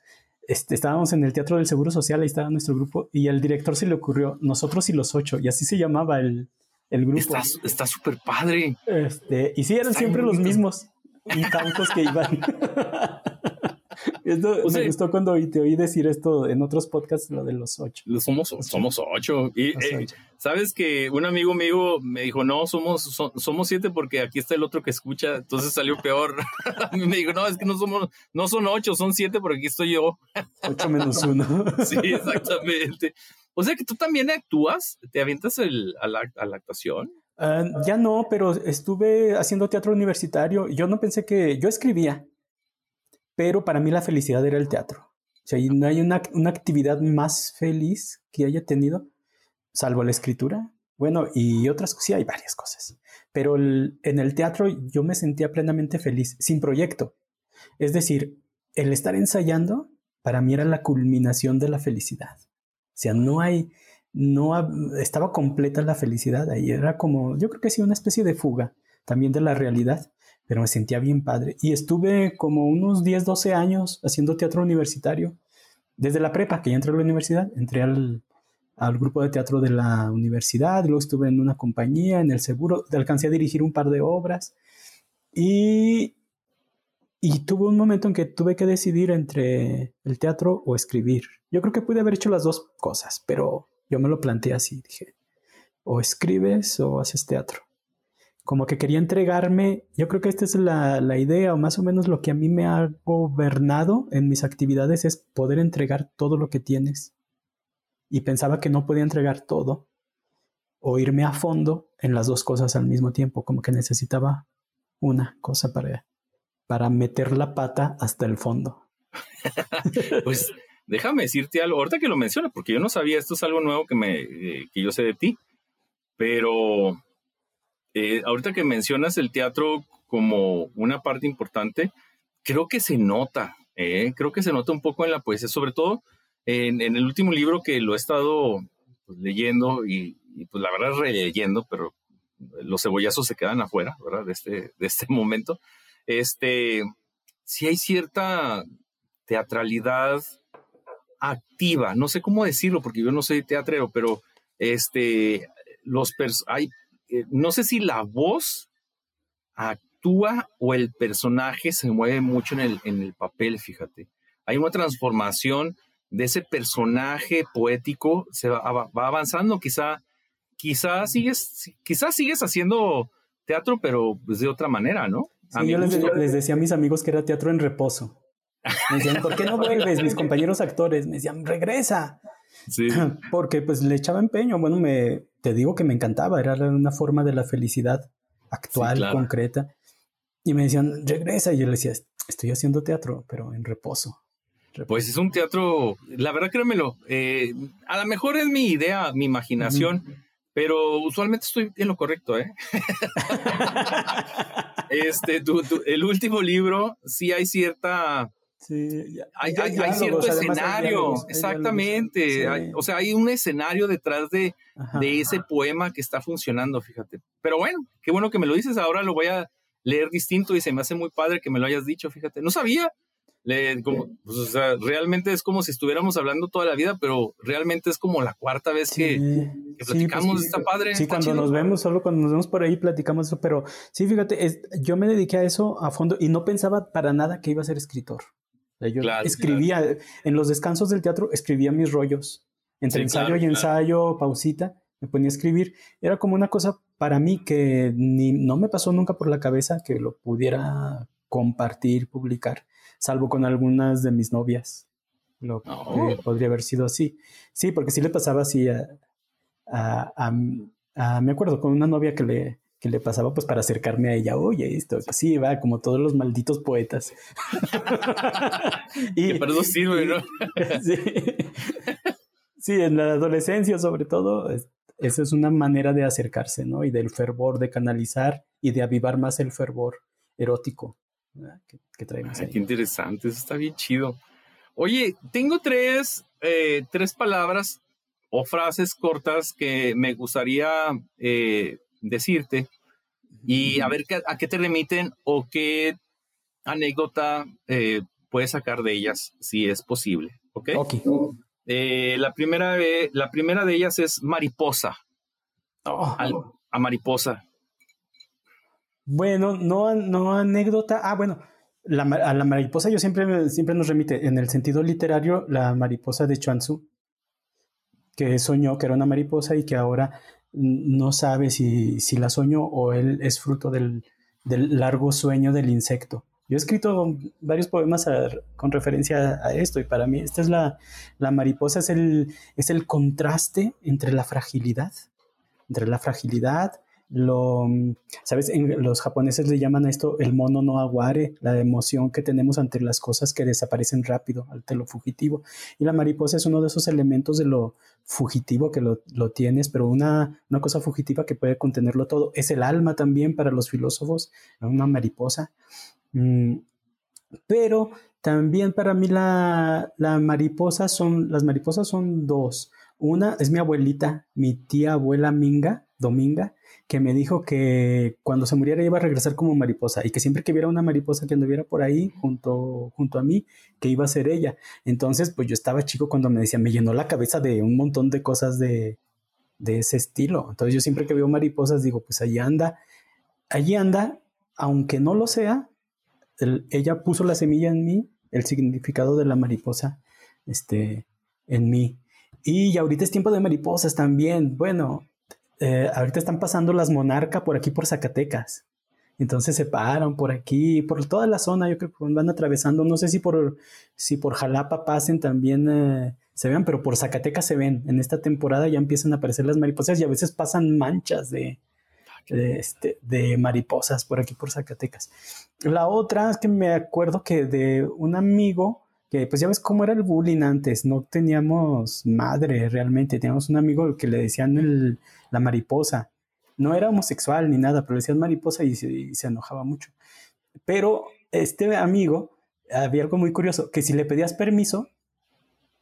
Speaker 2: Este, estábamos en el Teatro del Seguro Social, ahí estaba nuestro grupo, y al director se le ocurrió Nosotros y los ocho, y así se llamaba el, el grupo.
Speaker 1: Está súper padre.
Speaker 2: Este, y sí, eran siempre los mismos y tantos que iban. Esto me gustó cuando te oí decir esto en otros podcasts, lo de los ocho.
Speaker 1: Somos, somos ocho. Y eh, sabes que un amigo mío me dijo, no, somos, somos siete porque aquí está el otro que escucha, entonces salió peor. Me dijo, no, es que no somos, no son ocho, son siete porque aquí estoy yo.
Speaker 2: ocho menos uno.
Speaker 1: sí, exactamente. O sea que tú también actúas, te avientas el, a, la, actuación.
Speaker 2: Ah, ya no, pero estuve haciendo teatro universitario. Yo no pensé que yo escribía, pero para mí la felicidad era el teatro. O sea, no hay una, actividad más feliz que haya tenido, salvo la escritura. Bueno, y otras sí hay varias cosas. Pero en el teatro yo me sentía plenamente feliz, sin proyecto. Es decir, el estar ensayando para mí era la culminación de la felicidad. O sea, no hay, no estaba completa la felicidad ahí. Era como, yo creo que sí, una especie de fuga también de la realidad pero me sentía bien padre. Y estuve como unos 10, 12 años haciendo teatro universitario, desde la prepa, que ya entré a la universidad, entré al, al grupo de teatro de la universidad, luego estuve en una compañía, en el seguro, alcancé a dirigir un par de obras. Y, y tuve un momento en que tuve que decidir entre el teatro o escribir. Yo creo que pude haber hecho las dos cosas, pero yo me lo planteé así. Dije, o escribes o haces teatro. Como que quería entregarme, yo creo que esta es la, la idea o más o menos lo que a mí me ha gobernado en mis actividades es poder entregar todo lo que tienes. Y pensaba que no podía entregar todo o irme a fondo en las dos cosas al mismo tiempo, como que necesitaba una cosa para, para meter la pata hasta el fondo.
Speaker 1: pues déjame decirte algo, ahorita que lo mencionas, porque yo no sabía, esto es algo nuevo que, me, eh, que yo sé de ti, pero eh, ahorita que mencionas el teatro como una parte importante, creo que se nota, eh, creo que se nota un poco en la poesía, sobre todo en, en el último libro que lo he estado pues, leyendo y, y pues la verdad releyendo, pero los cebollazos se quedan afuera, ¿verdad? De este, de este momento. Este, sí hay cierta teatralidad activa, no sé cómo decirlo, porque yo no soy teatrero, pero este, los hay, eh, no sé si la voz actúa o el personaje se mueve mucho en el, en el papel, fíjate. Hay una transformación de ese personaje poético, se va, va avanzando, quizá quizás sigues, quizás sigues haciendo teatro, pero pues de otra manera, ¿no?
Speaker 2: yo les, decía a mis amigos que era teatro en reposo. Me decían, ¿por qué no vuelves? Mis compañeros actores me decían, regresa. Sí. Porque pues le echaba empeño. Bueno, me, te digo que me encantaba, era una forma de la felicidad actual, concreta. Y me decían, regresa. Y yo le decía, estoy haciendo teatro, pero en reposo.
Speaker 1: Pues es un teatro, la verdad créemelo, eh, a lo mejor es mi idea, mi imaginación, pero usualmente estoy en lo correcto, ¿eh? este, el último libro, sí hay cierta... Sí, hay, cierto escenario, exactamente. o sea, hay un escenario detrás de, de ese poema que está funcionando, fíjate. Pero bueno, qué bueno que me lo dices. Ahora lo voy a leer distinto y se me hace muy padre que me lo hayas dicho, fíjate. No sabía, pues, o sea, realmente es como si estuviéramos hablando toda la vida, pero realmente es como la cuarta vez que, pues platicamos, está padre.
Speaker 2: Sí, cuando nos vemos, solo cuando nos vemos por ahí platicamos eso, pero sí, fíjate, yo me dediqué a eso a fondo y no pensaba para nada que iba a ser escritor. Yo escribía, en los descansos del teatro, escribía mis rollos, entre ensayo y ensayo, pausita, me ponía a escribir. Era como una cosa para mí que ni, no me pasó nunca por la cabeza que lo pudiera compartir, publicar salvo con algunas de mis novias. Lo que podría haber sido así. Sí, porque sí le pasaba así a, a, me acuerdo con una novia que le, que le pasaba pues para acercarme a ella, oye, esto, así va, como todos los malditos poetas.
Speaker 1: y, que para eso sirve, ¿no?
Speaker 2: sí. sí, en la adolescencia sobre todo, esa es una manera de acercarse, ¿no? Y del fervor, de canalizar y de avivar más el fervor erótico que, traemos
Speaker 1: Qué interesante, eso está bien chido. Oye, tengo tres, eh, tres palabras o frases cortas que me gustaría eh, decirte y a ver a qué te remiten o qué anécdota eh, puedes sacar de ellas, si es posible. ¿Ok? la, primera, la primera de ellas es mariposa. Oh. a mariposa.
Speaker 2: Bueno, no, no anécdota. Ah, bueno, la, a la mariposa yo siempre, siempre nos remite, en el sentido literario, la mariposa de Chuanzu, que soñó que era una mariposa y que ahora no sabe si, si la soñó o él es fruto del, del, largo sueño del insecto. Yo he escrito varios poemas con referencia a esto y para mí esta es la, la mariposa, es el, es el contraste entre la fragilidad, entre la fragilidad, lo, ¿sabes? En, los japoneses le llaman a esto el mono no aguare, la emoción que tenemos ante las cosas que desaparecen rápido, ante lo fugitivo. Y la mariposa es uno de esos elementos de lo fugitivo que lo, lo tienes, pero una, una, cosa fugitiva que puede contenerlo todo. Es el alma también para los filósofos, una mariposa. Mm, pero también para mí la, la mariposa son, las mariposas son dos. Una es mi abuelita, mi tía abuela Minga, Dominga, que me dijo que cuando se muriera iba a regresar como mariposa y que siempre que viera una mariposa que anduviera por ahí junto, junto a mí, que iba a ser ella. Entonces, pues yo estaba chico cuando me decía, me llenó la cabeza de un montón de cosas de, de ese estilo. Entonces yo siempre que veo mariposas digo, pues allí anda, allí anda aunque no lo sea, ella puso la semilla en mí, el significado de la mariposa este, en mí. Y ahorita es tiempo de mariposas también. Bueno, eh, ahorita están pasando las monarcas por aquí por Zacatecas. Entonces se paran por aquí, por toda la zona, yo creo que van atravesando, no sé si por, si por Jalapa pasen también eh, se vean, pero por Zacatecas se ven. En esta temporada ya empiezan a aparecer las mariposas y a veces pasan manchas de, de, este, de mariposas por aquí por Zacatecas. La otra es que me acuerdo que de un amigo, que pues ya ves cómo era el bullying antes, no teníamos madre realmente, teníamos un amigo que le decían la mariposa no era homosexual ni nada, pero le decían mariposa y se, enojaba mucho. Pero este amigo, había algo muy curioso, que si le pedías permiso,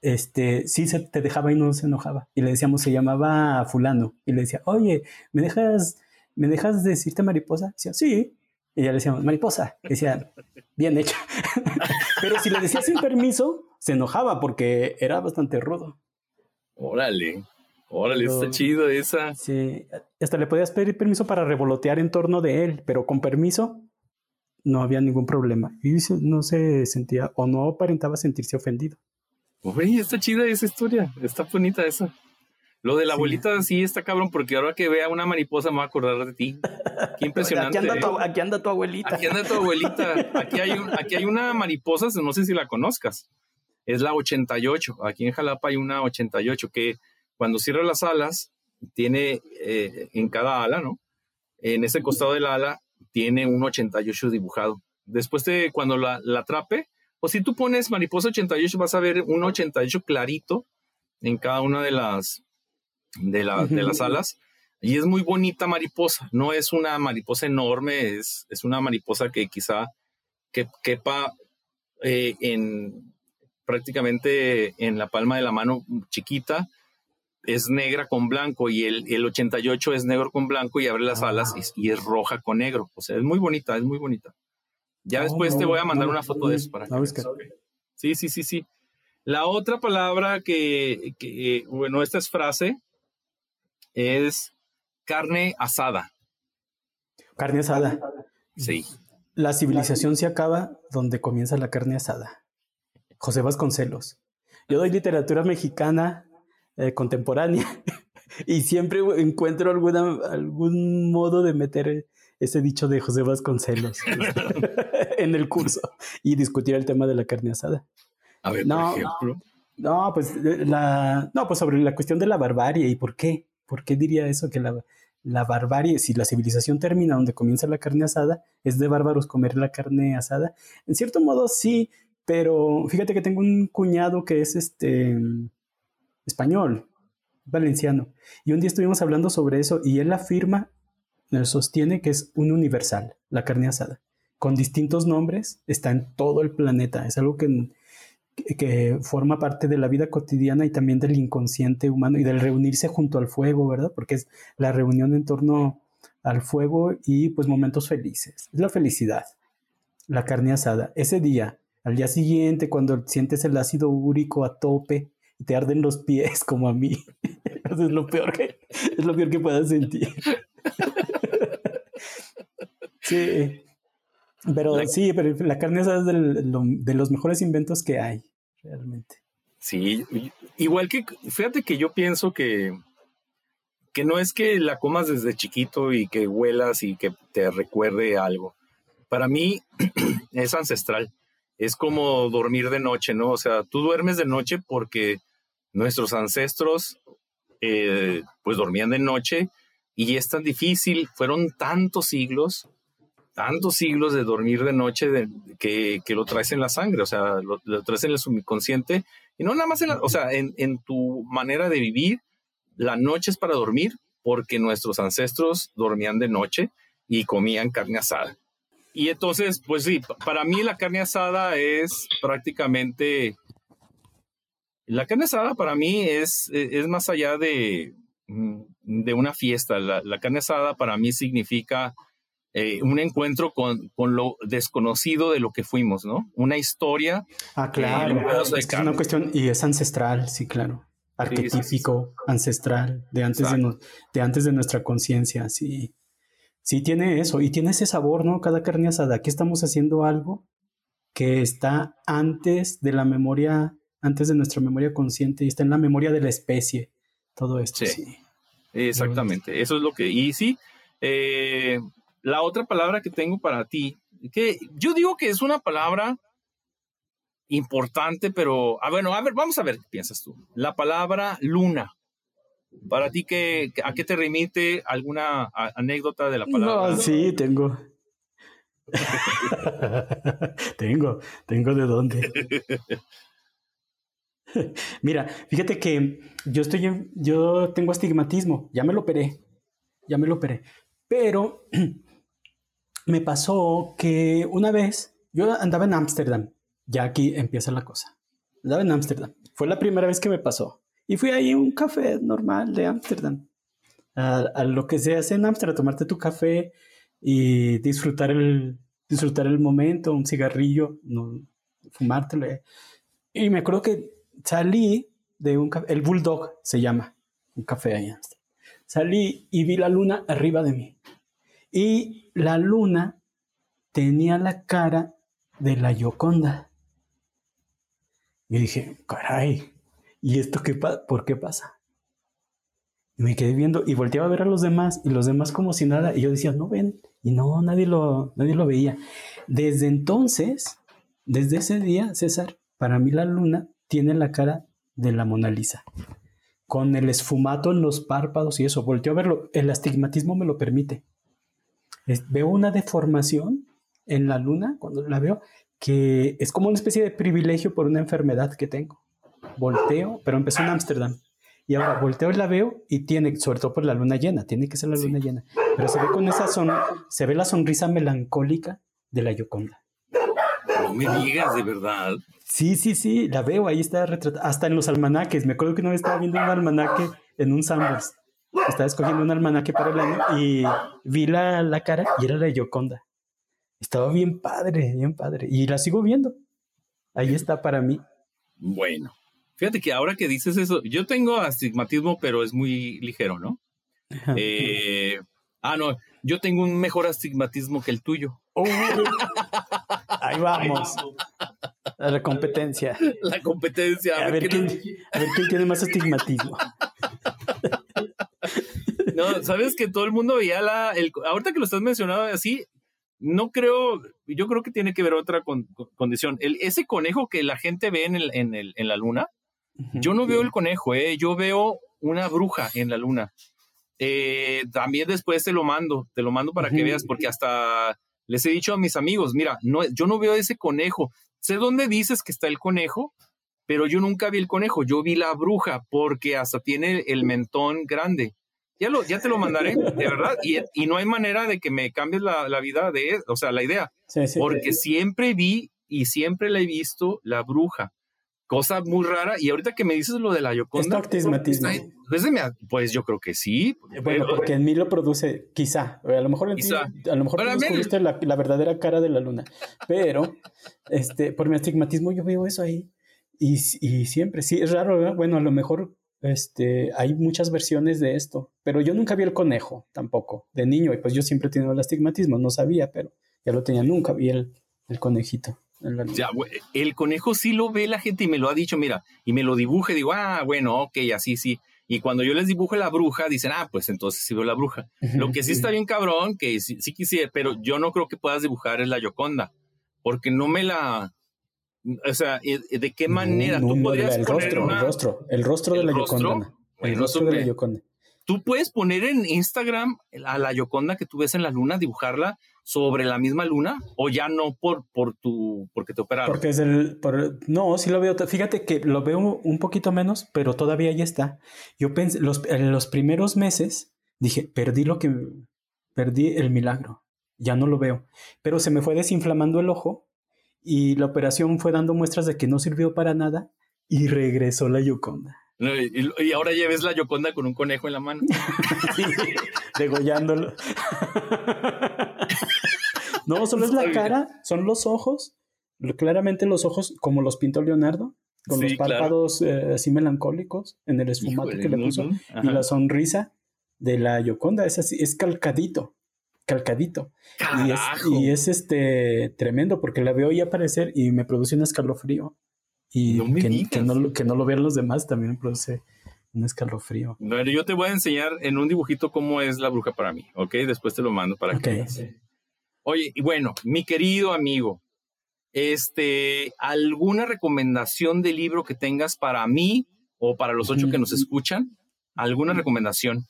Speaker 2: este, sí se te dejaba y no se enojaba. Y le decíamos, se llamaba fulano. Y le decía, oye, ¿me dejas, ¿me dejas decirte mariposa? decía, sí. Y ya le decíamos, mariposa. decía, bien hecho. Pero si le decía sin permiso, se enojaba porque era bastante rudo.
Speaker 1: Órale. Órale, está chido esa.
Speaker 2: Sí, hasta le podías pedir permiso para revolotear en torno de él, pero con permiso no había ningún problema. Y no se sentía o no aparentaba sentirse ofendido.
Speaker 1: Oye, está chida esa historia, está bonita esa. Lo de la abuelita sí está cabrón, porque ahora que vea una mariposa me va a acordar de ti. Qué impresionante.
Speaker 2: aquí, anda tu, aquí anda tu abuelita.
Speaker 1: Aquí anda tu abuelita. Aquí hay, aquí hay una mariposa, no sé si la conozcas. Es la 88. Aquí en Jalapa hay una 88 que cuando cierra las alas, tiene eh, en cada ala, ¿no? En ese costado del ala tiene un 88 dibujado. Después de cuando la, la atrape, o si tú pones mariposa 88, vas a ver un 88 clarito en cada una de las, de, de las alas. Y es muy bonita mariposa. No es una mariposa enorme, es, es una mariposa que quizá que, quepa eh, en prácticamente en la palma de la mano chiquita es negra con blanco y el, el 88 es negro con blanco y abre las ah. alas y, es roja con negro. O sea, es muy bonita, es muy bonita. Ya después te voy a mandar una foto de eso para que Sí, sí, sí, sí. La otra palabra que, que, bueno, esta es frase, es carne asada.
Speaker 2: Carne asada.
Speaker 1: Sí.
Speaker 2: La civilización se acaba donde comienza la carne asada. José Vasconcelos. Yo doy literatura mexicana eh, contemporánea y siempre encuentro alguna, algún modo de meter ese dicho de José Vasconcelos en el curso y discutir el tema de la carne asada.
Speaker 1: A ver, no, por ejemplo.
Speaker 2: No, pues eh, la, no, pues sobre la cuestión de la barbarie y por qué. ¿Por qué diría eso que la, la barbarie, si la civilización termina donde comienza la carne asada, es de bárbaros comer la carne asada? En cierto modo sí, pero fíjate que tengo un cuñado que es este español, valenciano. Y un día estuvimos hablando sobre eso y él afirma, sostiene que es un universal, la carne asada. Con distintos nombres, está en todo el planeta. Es algo que, que forma parte de la vida cotidiana y también del inconsciente humano y del reunirse junto al fuego, ¿verdad? Porque es la reunión en torno al fuego y pues momentos felices. Es la felicidad, la carne asada. Ese día, al día siguiente, cuando sientes el ácido úrico a tope, te arden los pies como a mí. Eso es lo peor que, es lo peor que puedas sentir. sí. Pero sí, pero la carne es de, los mejores inventos que hay, realmente.
Speaker 1: Sí, igual que, fíjate que yo pienso que, que no es que la comas desde chiquito y que huelas y que te recuerde algo. Para mí es ancestral. Es como dormir de noche, ¿no? O sea, tú duermes de noche porque nuestros ancestros eh, pues dormían de noche y es tan difícil, fueron tantos siglos, tantos siglos de dormir de noche que, lo traes en la sangre, o sea, lo, traes en el subconsciente y no nada más en o sea, en, en tu manera de vivir, la noche es para dormir porque nuestros ancestros dormían de noche y comían carne asada. Y entonces, pues sí, para mí la carne asada es prácticamente la carne asada para mí es, es más allá de, mm, de una fiesta. La, carne asada para mí significa eh, un encuentro con, con, lo desconocido de lo que fuimos, ¿no? Una historia.
Speaker 2: Ah, claro. es, una cuestión y es ancestral, sí, claro. Arquetípico, ancestral, de antes de, de, antes de nuestra conciencia, sí. sí tiene eso y tiene ese sabor, ¿no? Cada carne asada. Aquí estamos haciendo algo que está antes de la memoria, antes de nuestra memoria consciente y está en la memoria de la especie. Todo esto. Sí,
Speaker 1: exactamente. Eso es lo que. Y sí, eh, la otra palabra que tengo para ti, que yo digo que es una palabra importante, pero ah, bueno, a ver, vamos a ver qué piensas tú. La palabra luna. Para ti, ¿qué, ¿a qué te remite alguna anécdota de la palabra?
Speaker 2: No, sí, tengo. tengo, tengo de dónde. Mira, fíjate que yo estoy yo tengo astigmatismo, ya me lo operé, ya me lo operé, pero me pasó que una vez yo andaba en Ámsterdam, ya aquí empieza la cosa, andaba en Ámsterdam, fue la primera vez que me pasó y fui ahí a un café normal de Ámsterdam, a, lo que se hace en Ámsterdam, tomarte tu café y disfrutar el, disfrutar el momento, un cigarrillo, no, fumártelo. Y me acuerdo que salí de un café, el Bulldog se llama, un café ahí. Salí y vi la luna arriba de mí. Y la luna tenía la cara de la Yoconda. Y dije, caray, ¿y esto qué por qué pasa? Y me quedé viendo y volteaba a ver a los demás y los demás como si nada. Y yo decía, no ven. Y no, nadie lo, nadie lo veía. Desde entonces, desde ese día, César, para mí la luna tiene la cara de la Mona Lisa. Con el esfumato en los párpados y eso. Volteo a verlo. El astigmatismo me lo permite. Veo una deformación en la luna cuando la veo que es como una especie de privilegio por una enfermedad que tengo. Volteo, pero empezó en Ámsterdam. Y ahora volteo y la veo y tiene, sobre todo por la luna llena, tiene que ser la luna llena. Pero se ve con esa son, se ve la sonrisa melancólica de la Yoconda.
Speaker 1: No me digas de verdad.
Speaker 2: Sí, sí, sí, la veo, ahí está retratada, hasta en los almanaques. Me acuerdo que una vez estaba viendo un almanaque en un Sanders. Estaba escogiendo un almanaque para el año y vi la, la cara y era la Yoconda. Estaba bien padre, bien padre. Y la sigo viendo. Ahí está para mí.
Speaker 1: Bueno, fíjate que ahora que dices eso, yo tengo astigmatismo, pero es muy ligero, ¿no? Eh, ah, no, yo tengo un mejor astigmatismo que el tuyo.
Speaker 2: ahí vamos. La competencia.
Speaker 1: La competencia.
Speaker 2: A, ver, quién, tiene más estigmatismo.
Speaker 1: No, sabes que todo el mundo veía la. El, ahorita que lo estás mencionando así, no creo. Yo creo que tiene que ver otra condición. El, ese conejo que la gente ve en, el, en, el, en la luna, yo no veo el conejo, ¿eh? yo veo una bruja en la luna. Eh, también después te lo mando, te lo mando para que veas, porque hasta les he dicho a mis amigos, mira, no, yo no veo ese conejo, sé dónde dices que está el conejo, pero yo nunca vi el conejo, yo vi la bruja porque hasta tiene el mentón grande. Ya, lo, ya te lo mandaré, de verdad, y, y no hay manera de que me cambies la, la vida de, o sea, la idea, porque siempre vi y siempre la he visto la bruja cosa muy rara. Y ahorita que me dices lo de la Yoconda.
Speaker 2: Pues,
Speaker 1: pues yo creo que sí.
Speaker 2: Bueno, porque en mí lo produce, quizá. A lo mejor en a lo mejor descubriste la, la, verdadera cara de la luna. Pero este, por mi astigmatismo yo veo eso ahí. Y, y siempre, sí, es raro, Bueno, a lo mejor este, hay muchas versiones de esto. Pero yo nunca vi el conejo tampoco, de niño. Y pues yo siempre he tenido el astigmatismo, no sabía, pero ya lo tenía. Nunca vi el, el conejito.
Speaker 1: Ya, el conejo sí lo ve la gente y me lo ha dicho, mira, y me lo dibuje, digo, ah, bueno, ok, así sí. Y cuando yo les dibujo la bruja, dicen, ah, pues entonces sí veo la bruja. Lo que sí está bien cabrón, que sí, sí quisiera, pero yo no creo que puedas dibujar es la Yoconda, porque no me la... O sea, ¿de qué manera tú podrías
Speaker 2: el rostro, el rostro, el rostro de la Yoconda. El rostro de la Yoconda.
Speaker 1: Tú puedes poner en Instagram a la Yoconda que tú ves en la luna, dibujarla sobre la misma luna o ya no por, por tu, porque te operaron?
Speaker 2: Porque es el, no, sí lo veo, fíjate que lo veo un poquito menos, pero todavía ahí está. Yo pensé, los, en los primeros meses dije, perdí lo que, perdí el milagro, ya no lo veo, pero se me fue desinflamando el ojo y la operación fue dando muestras de que no sirvió para nada y regresó la Yoconda.
Speaker 1: Y, ahora lleves la Yoconda con un conejo en la mano.
Speaker 2: degollándolo. no, solo es la cara, son los ojos. Claramente los ojos, como los pintó Leonardo, con los párpados eh, así melancólicos en el esfumato que le puso. Y la sonrisa de la Yoconda es así, es calcadito. Calcadito. Y es, y es, este tremendo porque la veo ahí aparecer y me produce un escalofrío. Y que, no, que no lo vean los demás también me produce un escalofrío.
Speaker 1: Bueno, yo te voy a enseñar en un dibujito cómo es la bruja para mí, ¿ok? Después te lo mando para que Oye, y bueno, mi querido amigo, este, ¿alguna recomendación de libro que tengas para mí o para los ocho que nos escuchan? ¿Alguna recomendación?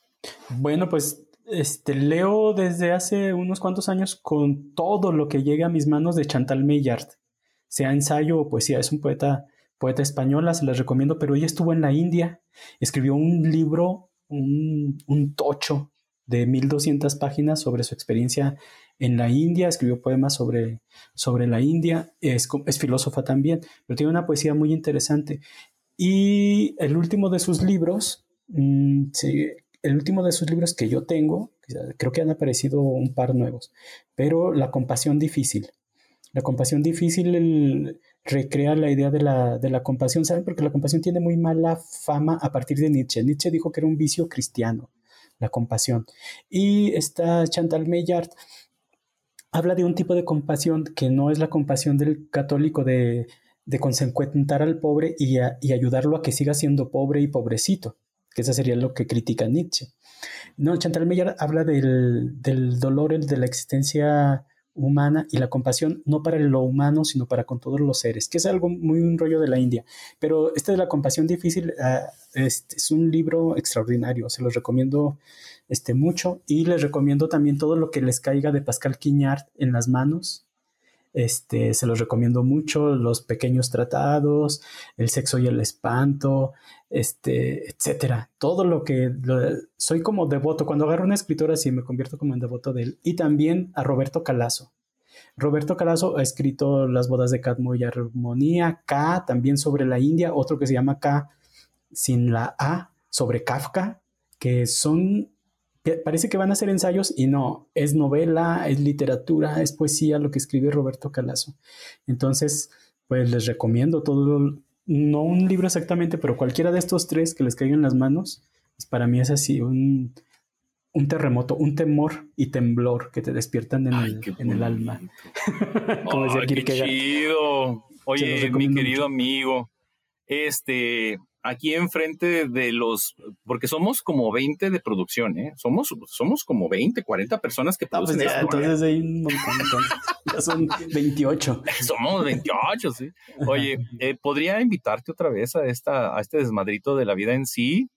Speaker 2: Bueno, pues este, leo desde hace unos cuantos años con todo lo que llega a mis manos de Chantal Maillard, sea ensayo o poesía. Es un poeta, poeta española, se las recomiendo, pero ella estuvo en la India, escribió un libro, un, un tocho de 1200 páginas sobre su experiencia en la India, escribió poemas sobre, sobre la India, es, filósofa también, pero tiene una poesía muy interesante. Y el último de sus libros, mm, el último de sus libros que yo tengo, creo que han aparecido un par nuevos, pero La compasión difícil. La compasión difícil recrea la idea de la, de la compasión, ¿saben? Porque la compasión tiene muy mala fama a partir de Nietzsche. Nietzsche dijo que era un vicio cristiano, la compasión. Y esta Chantal Maillard habla de un tipo de compasión que no es la compasión del católico de, de consecuentar al pobre y, ayudarlo a que siga siendo pobre y pobrecito, que eso sería lo que critica Nietzsche. No, Chantal Meyer habla del, del dolor, de la existencia humana y la compasión no para lo humano, sino para con todos los seres, que es algo muy un rollo de la India. Pero este de la compasión difícil ah, este es un libro extraordinario, se los recomiendo este, mucho y les recomiendo también todo lo que les caiga de Pascal Quiñard en las manos. Este, se los recomiendo mucho, los pequeños tratados, el sexo y el espanto, este, etcétera. Todo lo que soy como devoto. Cuando agarro una escritora así me convierto como en devoto de él. Y también a Roberto Calazo. Roberto Calazo ha escrito Las bodas de Cadmo y Armonía, K, también sobre la India, otro que se llama K sin la A, sobre Kafka, que son parece que van a ser ensayos y no, es novela, es literatura, es poesía lo que escribe Roberto Calazo. Entonces, pues les recomiendo todo, no un libro exactamente, pero cualquiera de estos tres que les caigan en las manos, pues para mí es así, un, un terremoto, un temor y temblor que te despiertan en, el, en el, alma.
Speaker 1: Como qué chido. Oye, mi querido amigo, este, aquí enfrente de los, porque somos como 20 de producción, ¿eh? Somos, somos como 20, 40 personas que
Speaker 2: producen pues Entonces hay un montón, ya son 28.
Speaker 1: somos 28, sí. Oye, eh, ¿podría invitarte otra vez a, esta, a este desmadrito de la vida en sí?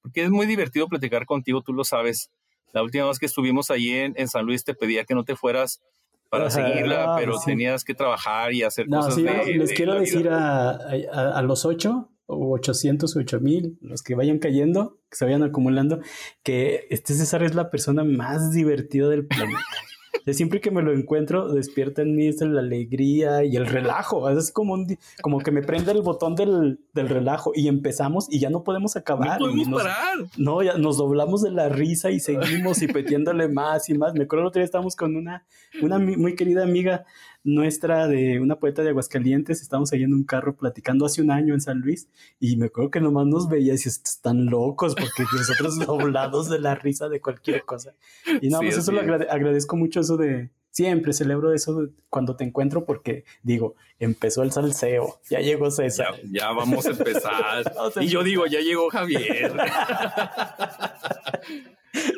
Speaker 1: Porque es muy divertido platicar contigo, tú lo sabes. La última vez que estuvimos ahí en, en San Luis te pedía que no te fueras para seguirla, pero tenías que trabajar y hacer cosas. Sí,
Speaker 2: les quiero decir a, a, a, los ocho o 800 o 8000, los que vayan cayendo, que se vayan acumulando, que este César es la persona más divertida del planeta. De siempre que me lo encuentro, despierta en mí la alegría y el relajo. Es como, como que me prende el botón del, del, relajo y empezamos y ya no podemos acabar.
Speaker 1: No podemos parar.
Speaker 2: No, ya nos doblamos de la risa y seguimos y petiéndole más y más. Me acuerdo que otro día estábamos con una, una muy querida amiga nuestra de una poeta de Aguascalientes, estábamos ahí en un carro platicando hace un año en San Luis y me acuerdo que nomás nos veía y decía, están locos porque nosotros doblados de la risa de cualquier cosa. Y no, pues eso lo agradezco mucho eso de, siempre celebro eso cuando te encuentro porque digo, empezó el salseo, ya llegó César.
Speaker 1: Ya, vamos a empezar. y yo digo, ya llegó Javier.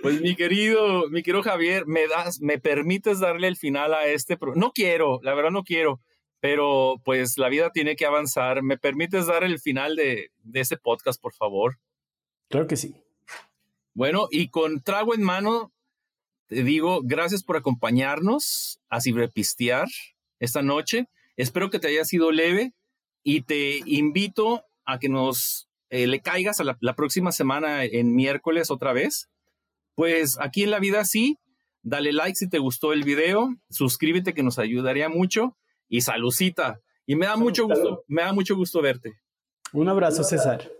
Speaker 1: Pues mi querido, mi querido Javier, me das, me permites darle el final a este, no quiero, la verdad no quiero, pero pues la vida tiene que avanzar. ¿Me permites dar el final de, de ese podcast, por favor?
Speaker 2: Claro que sí.
Speaker 1: Bueno, y con trago en mano, te digo, gracias por acompañarnos a Ciberpistear esta noche. Espero que te haya sido leve y te invito a que nos eh, le caigas a la, la próxima semana en miércoles otra vez pues aquí en la vida sí, dale like si te gustó el video, suscríbete que nos ayudaría mucho y salucita. Y me da mucho gusto, me da mucho gusto verte.
Speaker 2: Un abrazo, César.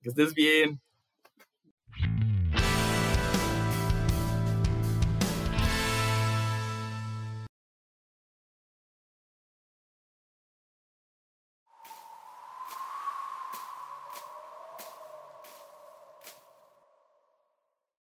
Speaker 1: Que estés bien.